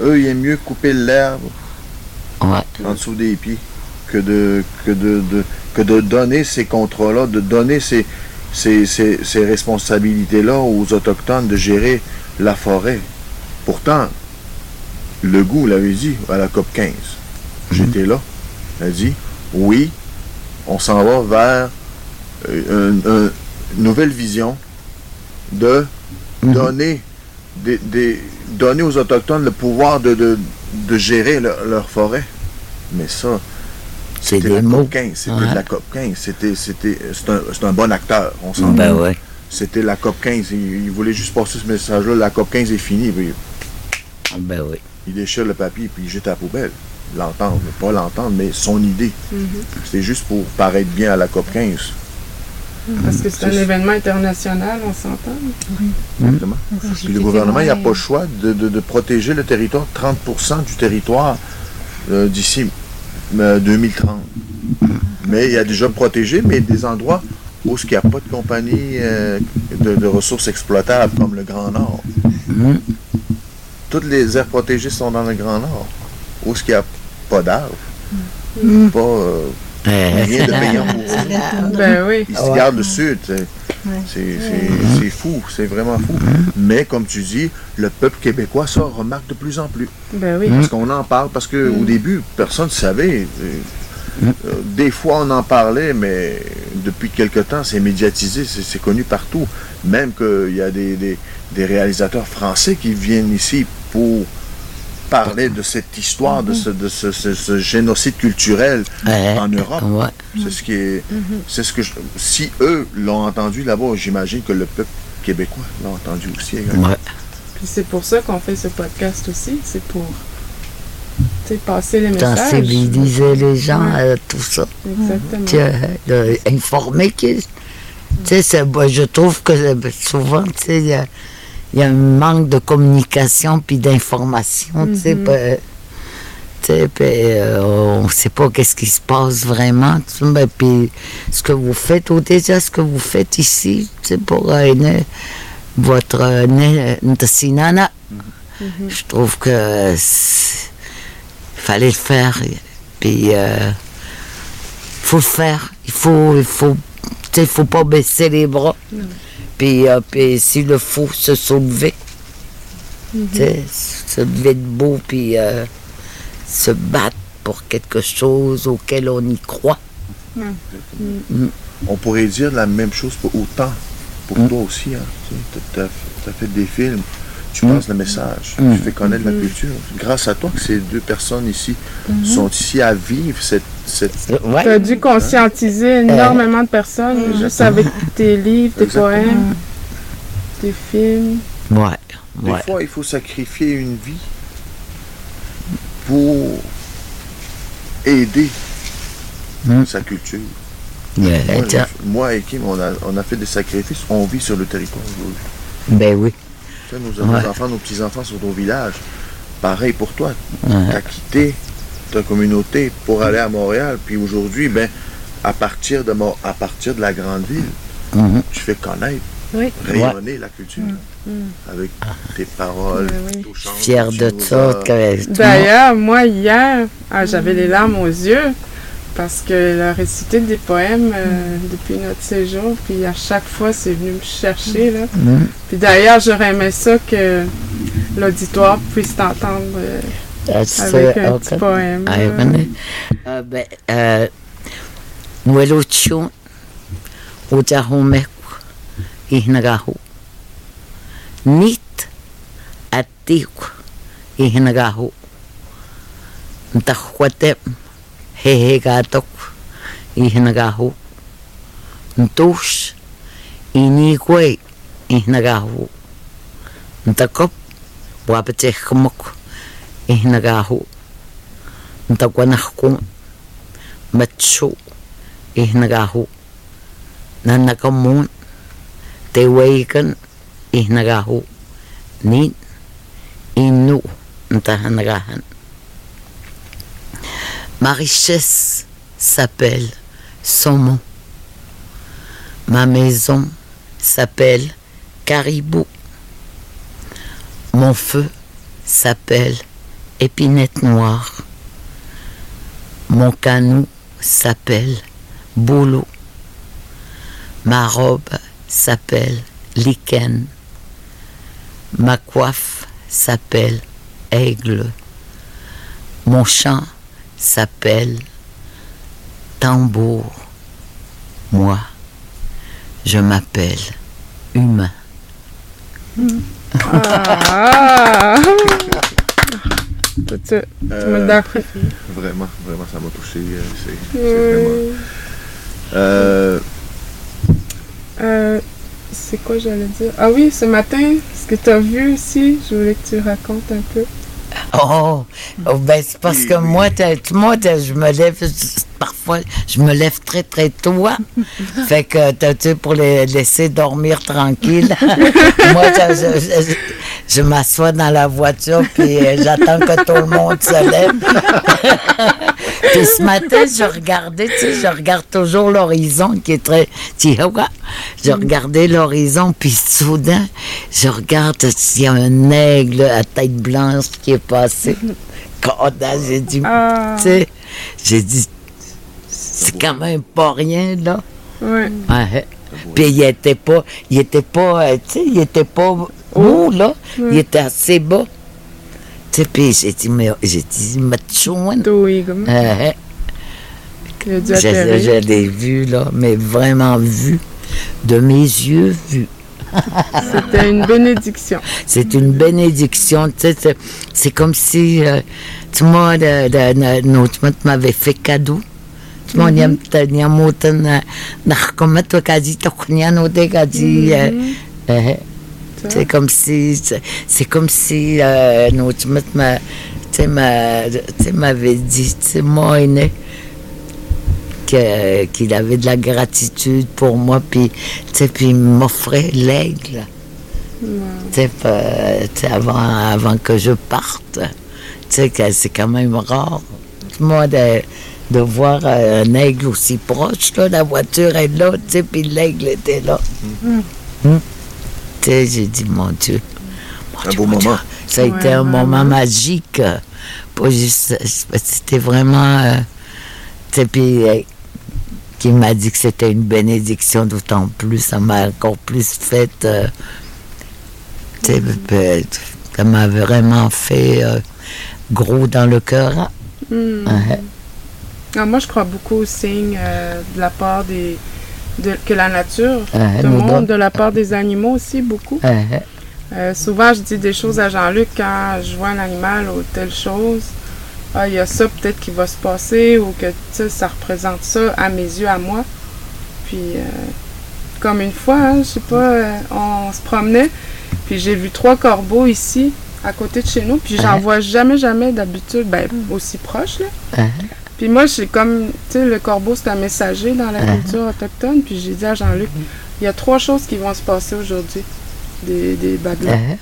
Eux, ils aiment mieux couper l'herbe ouais. en dessous des pieds que de, que de, de- que de donner ces contrats-là, de donner ces, ces, ces, ces responsabilités-là aux Autochtones de gérer la forêt. Pourtant, le goût l'avait dit à la COP 15. J'étais là. Il a dit oui, on s'en va vers euh, un- un- une nouvelle vision de Mhm. donner, des, des- donner aux Autochtones le pouvoir de, de, de gérer leur, leur forêt. Mais ça, C'est c'était des la mots. COP 15. C'était Ouais. de la COP 15. C'était, c'était, c'est un, c'est un bon acteur, on s'en Ben ouais. C'était la COP 15. Il, il voulait juste passer ce message-là. La COP 15 est finie. Puis Ben oui. il déchire le papier puis il jette à la poubelle. L'entendre, pas l'entendre, mais son idée. Mhm. C'était juste pour paraître bien à la COP 15. Parce que c'est un C'est- événement international, on s'entend. Exactement. Puis le gouvernement, il n'a pas le choix de, de- de protéger le territoire, 30% du territoire euh, d'ici 2030. Mais il y a déjà protégé, mais des endroits où il n'y a pas de compagnie euh, de, de ressources exploitables comme le Grand Nord. Mhm. Toutes les aires protégées sont dans le Grand Nord. Où est-ce qu'il n'y a pas d'arbres, Mm. pas euh, Eh, rien de payant pour eux. Ben oui. Ils se gardent le sud. C'est- Ouais. C'est fou, c'est vraiment fou. Mais comme tu dis, le peuple québécois, ça remarque de plus en plus. Ben oui. Parce qu'on en parle, parce qu'au début, personne ne savait. Euh, euh, Des fois, on en parlait, mais depuis quelque temps, c'est médiatisé, c'est c'est connu partout. Même qu'il y a des, des- des réalisateurs français qui viennent ici pour parler de cette histoire, de, ce, de ce, ce- ce génocide culturel en Europe. ouais. C'est ce qui est. C'est ce que je- Si eux l'ont entendu là-bas, j'imagine que le peuple québécois l'a entendu aussi. Ouais. Puis c'est pour ça qu'on fait ce podcast aussi. C'est pour passer les messages. Sensibiliser les gens Ouais. à tout ça. Exactement. Informer qu'ils. Tu sais, c'est- moi, je trouve que souvent, tu sais, il y a, il un manque de communication puis d'information, tu sais. Mhm. ben, tu sais, puis, euh, on ne sait pas qu'est-ce qui se passe vraiment. ben, puis ce que vous faites, ou déjà ce que vous faites ici, pour né- votre né- Ntasinana, je trouve que fallait le faire. Puis, euh, faut le faire. Il faut, il faut, il faut pas baisser les bras. Puis s'il le faut, se soulever. Se lever debout, puis euh, se battre pour quelque chose auquel on y croit. On pourrait dire la même chose pour autant pour Mm. toi aussi. Hein. Tu as, fait des films, tu Mm. passes le message, Mm. tu fais connaître la culture. Grâce à toi que ces deux personnes ici sont ici à vivre cette. Cette... Ouais. Tu as dû conscientiser énormément de personnes juste avec tes livres, tes Exactement. poèmes, tes films. Ouais. Des Ouais. fois, il faut sacrifier une vie pour aider Mm. sa culture. Moi, et Kim, on a, on a fait des sacrifices. On vit sur le territoire aujourd'hui. Ben oui. Tu sais, nos, nos Ouais. enfants, nos petits-enfants sont au village. Pareil pour toi. Ouais. Tu as quitté ta communauté pour aller à Montréal. Puis aujourd'hui, ben, à partir de Mo- à partir de la grande ville, Mhm. tu fais connaître, Oui. rayonner la culture. Avec tes paroles, oui. touchantes, Fier tu de le monde- D'ailleurs, moi, hier, ah, j'avais les larmes aux yeux parce qu'elle a récité des poèmes euh, depuis notre séjour. Puis à chaque fois, c'est venu me chercher. Là. Puis d'ailleurs, j'aurais aimé ça que l'auditoire puisse t'entendre euh, Ah, c'est- avec un ok. petit poème. Ah, là. venez. Euh, ben, euh, Nueluchun, Ujahumeku, Ihnagahu. Nit, Atiku, Ihnagahu. Ntahuatem, Hehegatok, Ihnagahu. Ntush, Inigwe, Ihnagahu. Ntakop, Wapetechmok, Ihnagahu. ntaguanajkun matsu ihnagahu nanakamun Tewaken ihnagahu ni inu ntahanrahan. Ma richesse s'appelle saumon. Ma maison s'appelle caribou. Mon feu s'appelle épinette noire. Mon canot s'appelle boulot. Ma robe s'appelle lichen. Ma coiffe s'appelle aigle. Mon chant s'appelle tambour. Moi, je m'appelle humain. Ah! tu, tu Euh, me donnes- Vraiment, vraiment, ça m'a touché. euh, C'est c'est Oui. vraiment. Euh, Euh, c'est quoi j'allais dire? Ah oui, ce matin, ce que tu as vu aussi, je voulais que tu racontes un peu. Oh, oh, ben c'est parce que moi, t'as- moi je me lève, parfois, je me lève très très tôt. hein. fait que, t'as- tu pour les laisser dormir tranquille, moi, je, m'assois dans la voiture, puis euh, j'attends que tout le monde se lève. puis ce matin, je regardais, tu sais, je regarde toujours l'horizon qui est très... Je regardais l'horizon, puis soudain, je regarde, il y a un aigle à tête blanche qui est passé. Quand j'ai dit, Ah, tu sais, j'ai dit, c'est quand même pas rien, là. Ouais. Puis il était pas, il était pas, euh, tu sais, il était pas haut, là. Il était assez bas. Tu sais, puis j'ai dit, mais, j'ai dit, mais chouine. Oui, comme Euh, je, je l'ai vu, là, mais vraiment vu. De mes yeux, vu. C'était une bénédiction. C'est une bénédiction. Tu sais, c'est- comme si, euh, tu vois, mère m'avait fait cadeau. Tu vois, il y a il y a moten, c'est comme si, c'est- comme si euh, tu sais, m'avait dit, moi, aîné, que- qu'il avait de la gratitude pour moi, puis, il m'offrait l'aigle. Sais, avant, avant que je parte, c'est quand même rare. Moi, de, de voir euh, un aigle aussi proche, là, la voiture est là, puis l'aigle était là. Hum. Tu j'ai dit, mon Dieu. mon Un Dieu, beau mon Dieu. moment. Ça a été Ouais, un moment magique. euh, c'était vraiment. euh, tu sais, puis, euh, qui m'a dit que c'était une bénédiction, d'autant plus, ça m'a encore plus fait. euh, tu sais, euh, ça m'a vraiment fait euh, gros dans le cœur. hein. Ouais. Ah, moi, je crois beaucoup aux signes euh, de la part des. De- que la nature te nous montre, de la part des animaux aussi, beaucoup. Ouais, Euh, souvent, je dis des choses à Jean-Luc quand je vois un animal ou telle chose. Ah, il y a ça peut-être qui va se passer ou que ça représente ça à mes yeux, à moi. Puis, euh, comme une fois, hein, je sais pas, euh, on se promenait, puis j'ai vu trois corbeaux ici, à côté de chez nous, puis j'en vois jamais, jamais d'habitude, ben, aussi proche, là. Puis moi, j'ai comme, tu sais, le corbeau, c'est un messager dans la Ouais. culture autochtone. Puis j'ai dit à Jean-Luc, il y a trois choses qui vont se passer aujourd'hui. Des, des bad luck. Ouais.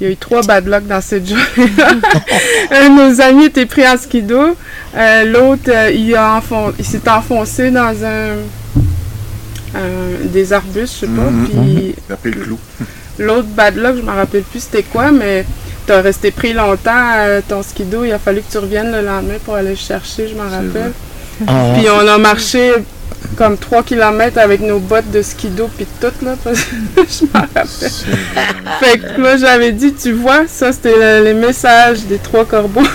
Il y a eu trois bad luck dans cette journée-là. un de nos amis était pris en skido. Euh, L'autre, euh, il, a enfon- il s'est enfoncé dans un, un- des arbustes, je sais pas. Mhm. Puis Tapé le clou. l'autre bad luck, je me rappelle plus c'était quoi, mais t'as resté pris longtemps euh, ton skido. Il a fallu que tu reviennes le lendemain pour aller le chercher, je m'en rappelle. Ah, Puis on a marché comme 3 km avec nos bottes de skido puis tout là. parce que je m'en rappelle. Fait que moi j'avais dit, tu vois, ça c'était le- les messages des trois corbeaux.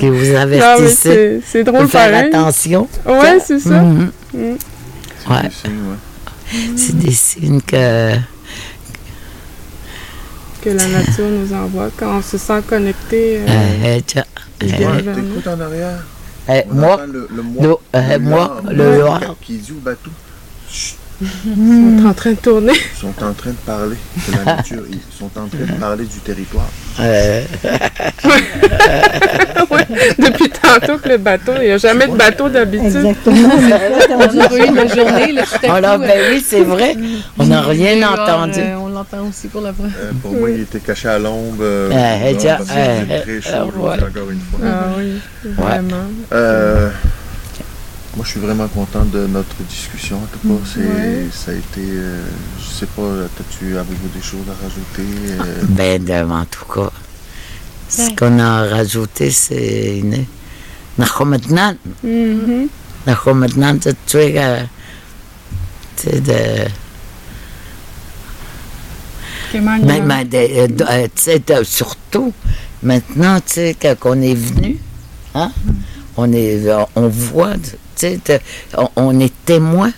qui vous avertissez c'est drôle faire pareil. attention. Ouais, c'est ça. Mhm. Mm. Ouais, c'est- ouais. c'est des signes que. Que la nature nous envoie quand on se sent connecté. euh, euh, euh, Ouais, vers nous. T'écoutes en arrière. euh, On moi, le, le le- euh, moi, le noir. qui dit au bateau. Ils sont en train de tourner. Ils sont en train de parler de la nature. Ils sont en train de parler du territoire. Euh, Ouais, Depuis tantôt que le bateau, il n'y a jamais de bateau d'habitude. Exactement. On a eu une journée, là, tout à oh là, coup, ben oui, c'est vrai. On n'a rien euh, entendu. euh, on l'entend aussi pour la fois. Euh, pour moi, il était caché à l'ombre. euh, Euh, dehors, déjà, parce que euh, c'était très chaud, euh, aujourd'hui, ouais. encore une fois. Ah oui, vraiment. Euh, moi, je suis vraiment content de notre discussion. En tout cas, c'est, Ouais. ça a été. euh, je sais pas, as-tu avez-vous des choses à rajouter euh, Ben, de- en tout cas, ce qu'on a rajouté, c'est une. Tuer, euh, de. Euh, de- de- surtout, maintenant, tu sais, quand on est venu, hein, on, est, euh, on voit, tu sais, on, on est témoin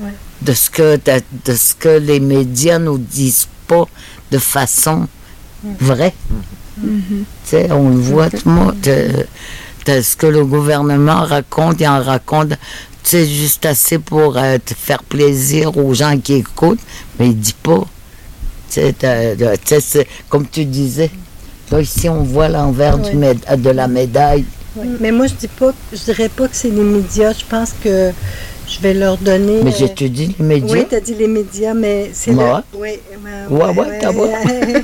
Ouais. de, ce que, de, ce que les médias nous disent pas de façon vraie. Tu sais, on le voit, tout le monde, de, de ce que le gouvernement raconte, il en raconte, tu sais, juste assez pour euh, te faire plaisir aux gens qui écoutent, mais il dit pas. Comme tu disais. Là, ici, on voit l'envers Ouais. de la médaille. Mais moi, je dis pas, je dirais pas que c'est les médias. Je pense que vais leur donner. Mais euh, j'ai te dit les médias? Oui, tu as dit les médias, mais c'est Ouais. là. Oui, mais- Ouais, ouais, t'as ouais.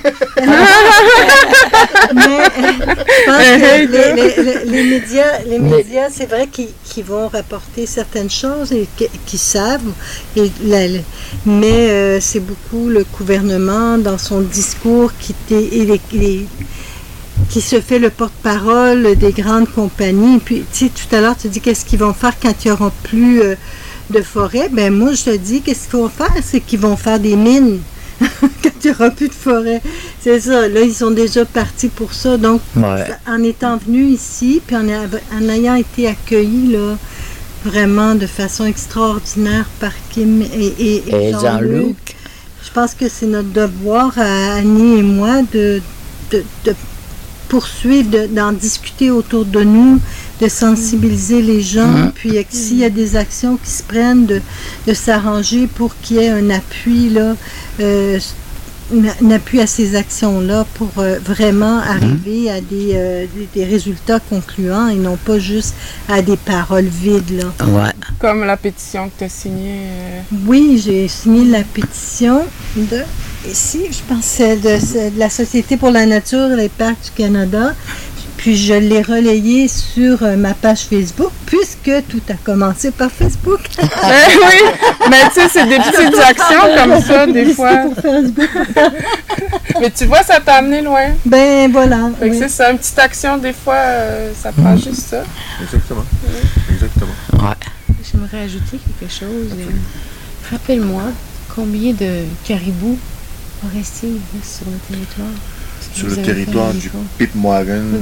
mais je pense que les, les- les- les médias, les Mais- médias c'est vrai qu'ils qu'ils vont rapporter certaines choses et qu'ils savent. Et la- la- mais euh, c'est beaucoup le gouvernement dans son discours qui, t'est- et les- les- qui se fait le porte-parole des grandes compagnies. Puis, tu sais, tout à l'heure, tu dis qu'est-ce qu'ils vont faire quand il n'y aura plus euh, de forêt. Ben moi, je te dis, qu'est-ce qu'ils vont faire? C'est qu'ils vont faire des mines quand il n'y aura plus de forêt. C'est ça. Là, ils sont déjà partis pour ça. Donc, Ouais. en étant venus ici, puis en, ayant été accueillis, là, vraiment de façon extraordinaire par Kim et, et- et Et Jean-Luc, Jean-Luc. je pense que c'est notre devoir à Annie et moi de, de, de poursuivre, de- d'en discuter autour de nous, de sensibiliser les gens, puis euh, que s'il y a des actions qui se prennent, de, de s'arranger pour qu'il y ait un appui, là, euh, un- appui à ces actions-là pour euh, vraiment arriver à des, euh, des, des résultats concluants et non pas juste à des paroles vides. Là. Ouais. Comme la pétition que tu as signée. euh, Oui, j'ai signé la pétition de, ici, je pense que c'est de, de la Société pour la nature et les parcs du Canada. Puis je l'ai relayée sur euh, ma page Facebook, puisque tout a commencé par Facebook. Ben oui, mais tu sais, c'est des petites actions comme ça, des fois. pour Facebook. Mais tu vois, ça t'a amené loin. Ben voilà. Fait que oui. c'est ça, une petite action, des fois, euh, ça prend juste ça. Exactement. Exactement. J'aimerais ajouter quelque chose. Euh, Rappelle-moi, combien de caribous forestiers il reste sur le territoire? Sur le territoire du Du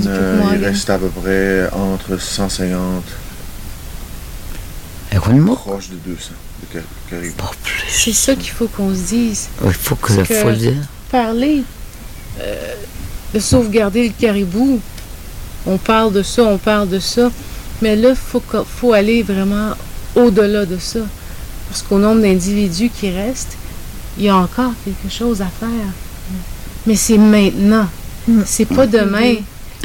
euh, il reste à peu près entre 150 Écoute-moi. proche de 200 de car- caribous. Pas plus. C'est ça qu'il faut qu'on se dise. Il faut que que- faut le dire. Parler euh, de sauvegarder le caribou, on parle de ça, on parle de ça, mais là, il faut, faut aller vraiment au-delà de ça. Parce qu'au nombre d'individus qui restent, il y a encore quelque chose à faire. Mais c'est maintenant. Mm. C'est pas demain.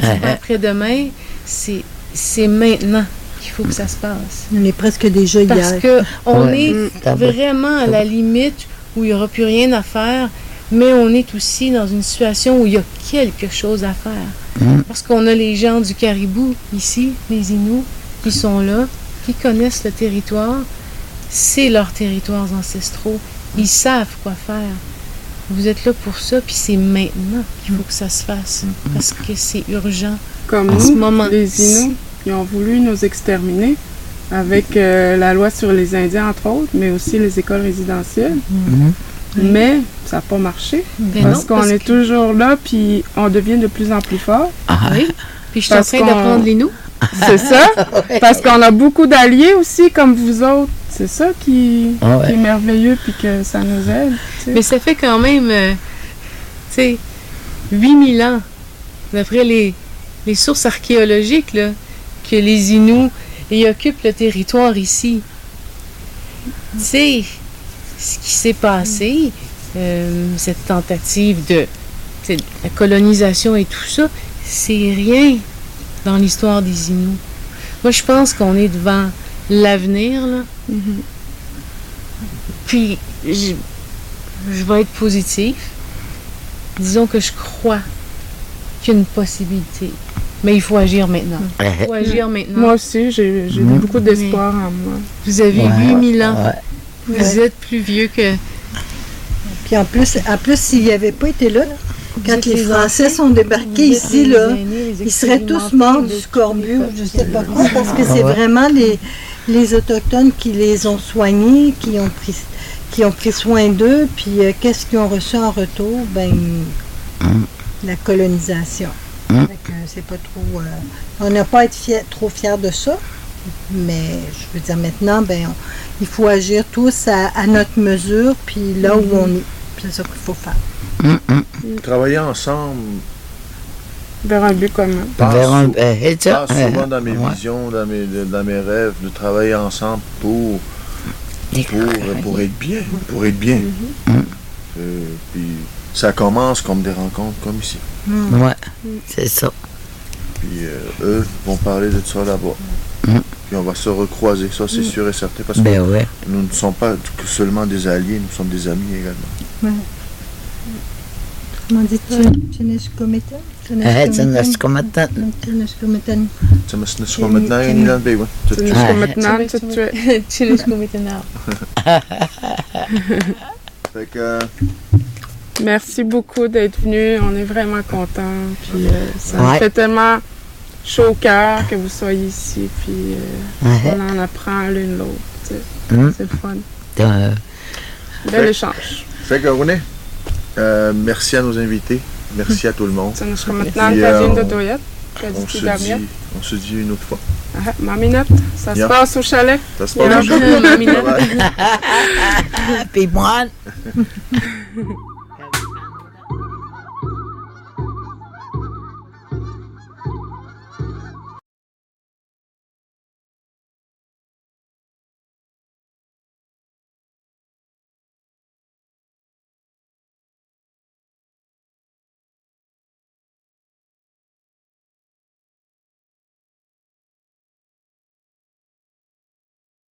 C'est Euh, pas après-demain. C'est c'est maintenant qu'il faut que ça se passe. On est presque déjà Parce hier. que on Ouais. est Mm. vraiment à la limite où il n'y aura plus rien à faire, mais on est aussi dans une situation où il y a quelque chose à faire. Mm. Parce qu'on a les gens du Caribou ici, les Inuits, qui sont là, qui connaissent le territoire. C'est leurs territoires ancestraux. Ils savent quoi faire. Vous êtes là pour ça, puis c'est maintenant qu'il faut que ça se fasse. Parce que c'est urgent. Comme En ce nous, moment. les Inuits, ils ont voulu nous exterminer avec euh, la loi sur les Indiens, entre autres, mais aussi les écoles résidentielles. Mhm. Mais ça n'a pas marché. Ben parce non, qu'on parce est que- toujours là, puis on devient de plus en plus fort. Ah, Oui. Puis je suis en train d'apprendre les nous. C'est ça. Parce qu'on a beaucoup d'alliés aussi, comme vous autres. C'est ça qui, Ah ouais. qui est merveilleux, puis que ça nous aide. tu sais. Mais ça fait quand même, euh, tu sais, 8000 ans, d'après les, les sources archéologiques, là, que les Inuits y occupent le territoire ici. Tu sais, ce qui s'est passé, euh, cette tentative de la colonisation et tout ça, c'est rien dans l'histoire des Inuits. Moi, je pense qu'on est devant l'avenir, Mhm. Puis, je, je vais être positif. Disons que je crois qu'il y a une possibilité. Mais il faut agir maintenant. Il faut agir maintenant. Moi aussi, j'ai j'ai Mhm. beaucoup d'espoir en moi. Vous avez Ouais, 8000 ans. ouais. Vous êtes plus vieux que. Puis en plus, en plus s'il n'y avait pas été là, quand les Français sont débarqués ici, les là, aînés, ils seraient tous morts du scorbut ou je sais pas quoi, parce que Ah c'est ouais. vraiment les, les Autochtones qui les ont soignés, qui ont pris, qui ont pris soin d'eux, puis euh, qu'est-ce qu'ils ont reçu en retour? Ben, Mm. la colonisation. Mm. Que c'est pas trop... euh, on n'a pas à être fier- trop fiers de ça, mais je veux dire, maintenant, ben, on- il faut agir tous à, à notre mesure, puis là où on est. C'est ça qu'il faut faire. Hum. Travailler ensemble Vers un but commun. Vers un- euh, ça, souvent dans mes ouais. visions, dans mes, dans mes rêves, de travailler ensemble pour, pour, pour être bien. Pour être bien. Mhm. Euh, puis ça commence comme des rencontres comme ici. Ouais, c'est ça. Puis euh, eux vont parler de ça là-bas. Mm. Puis on va se recroiser, ça c'est sûr et certain, parce que Ben ouais. nous ne sommes pas que seulement des alliés, nous sommes des amis également. Comment dit-tu? Chineshkometan? Eh, c'est Fait que, euh, Merci beaucoup d'être venu. On est vraiment contents. Puis euh, ça me fait tellement chaud au cœur que vous soyez ici. Puis euh, Ouais. on en apprend l'une l'autre. tu sais. Hum. C'est le fun. Euh, Bel échange. fait que René, euh, merci à nos invités, merci à tout le monde. Ça nous sera maintenant Puis, le euh, tagine de on- Doyette. On se dit, on se dit une autre fois. Ah, Maminette, ça se passe au chalet. Ça se passe. Puis moi,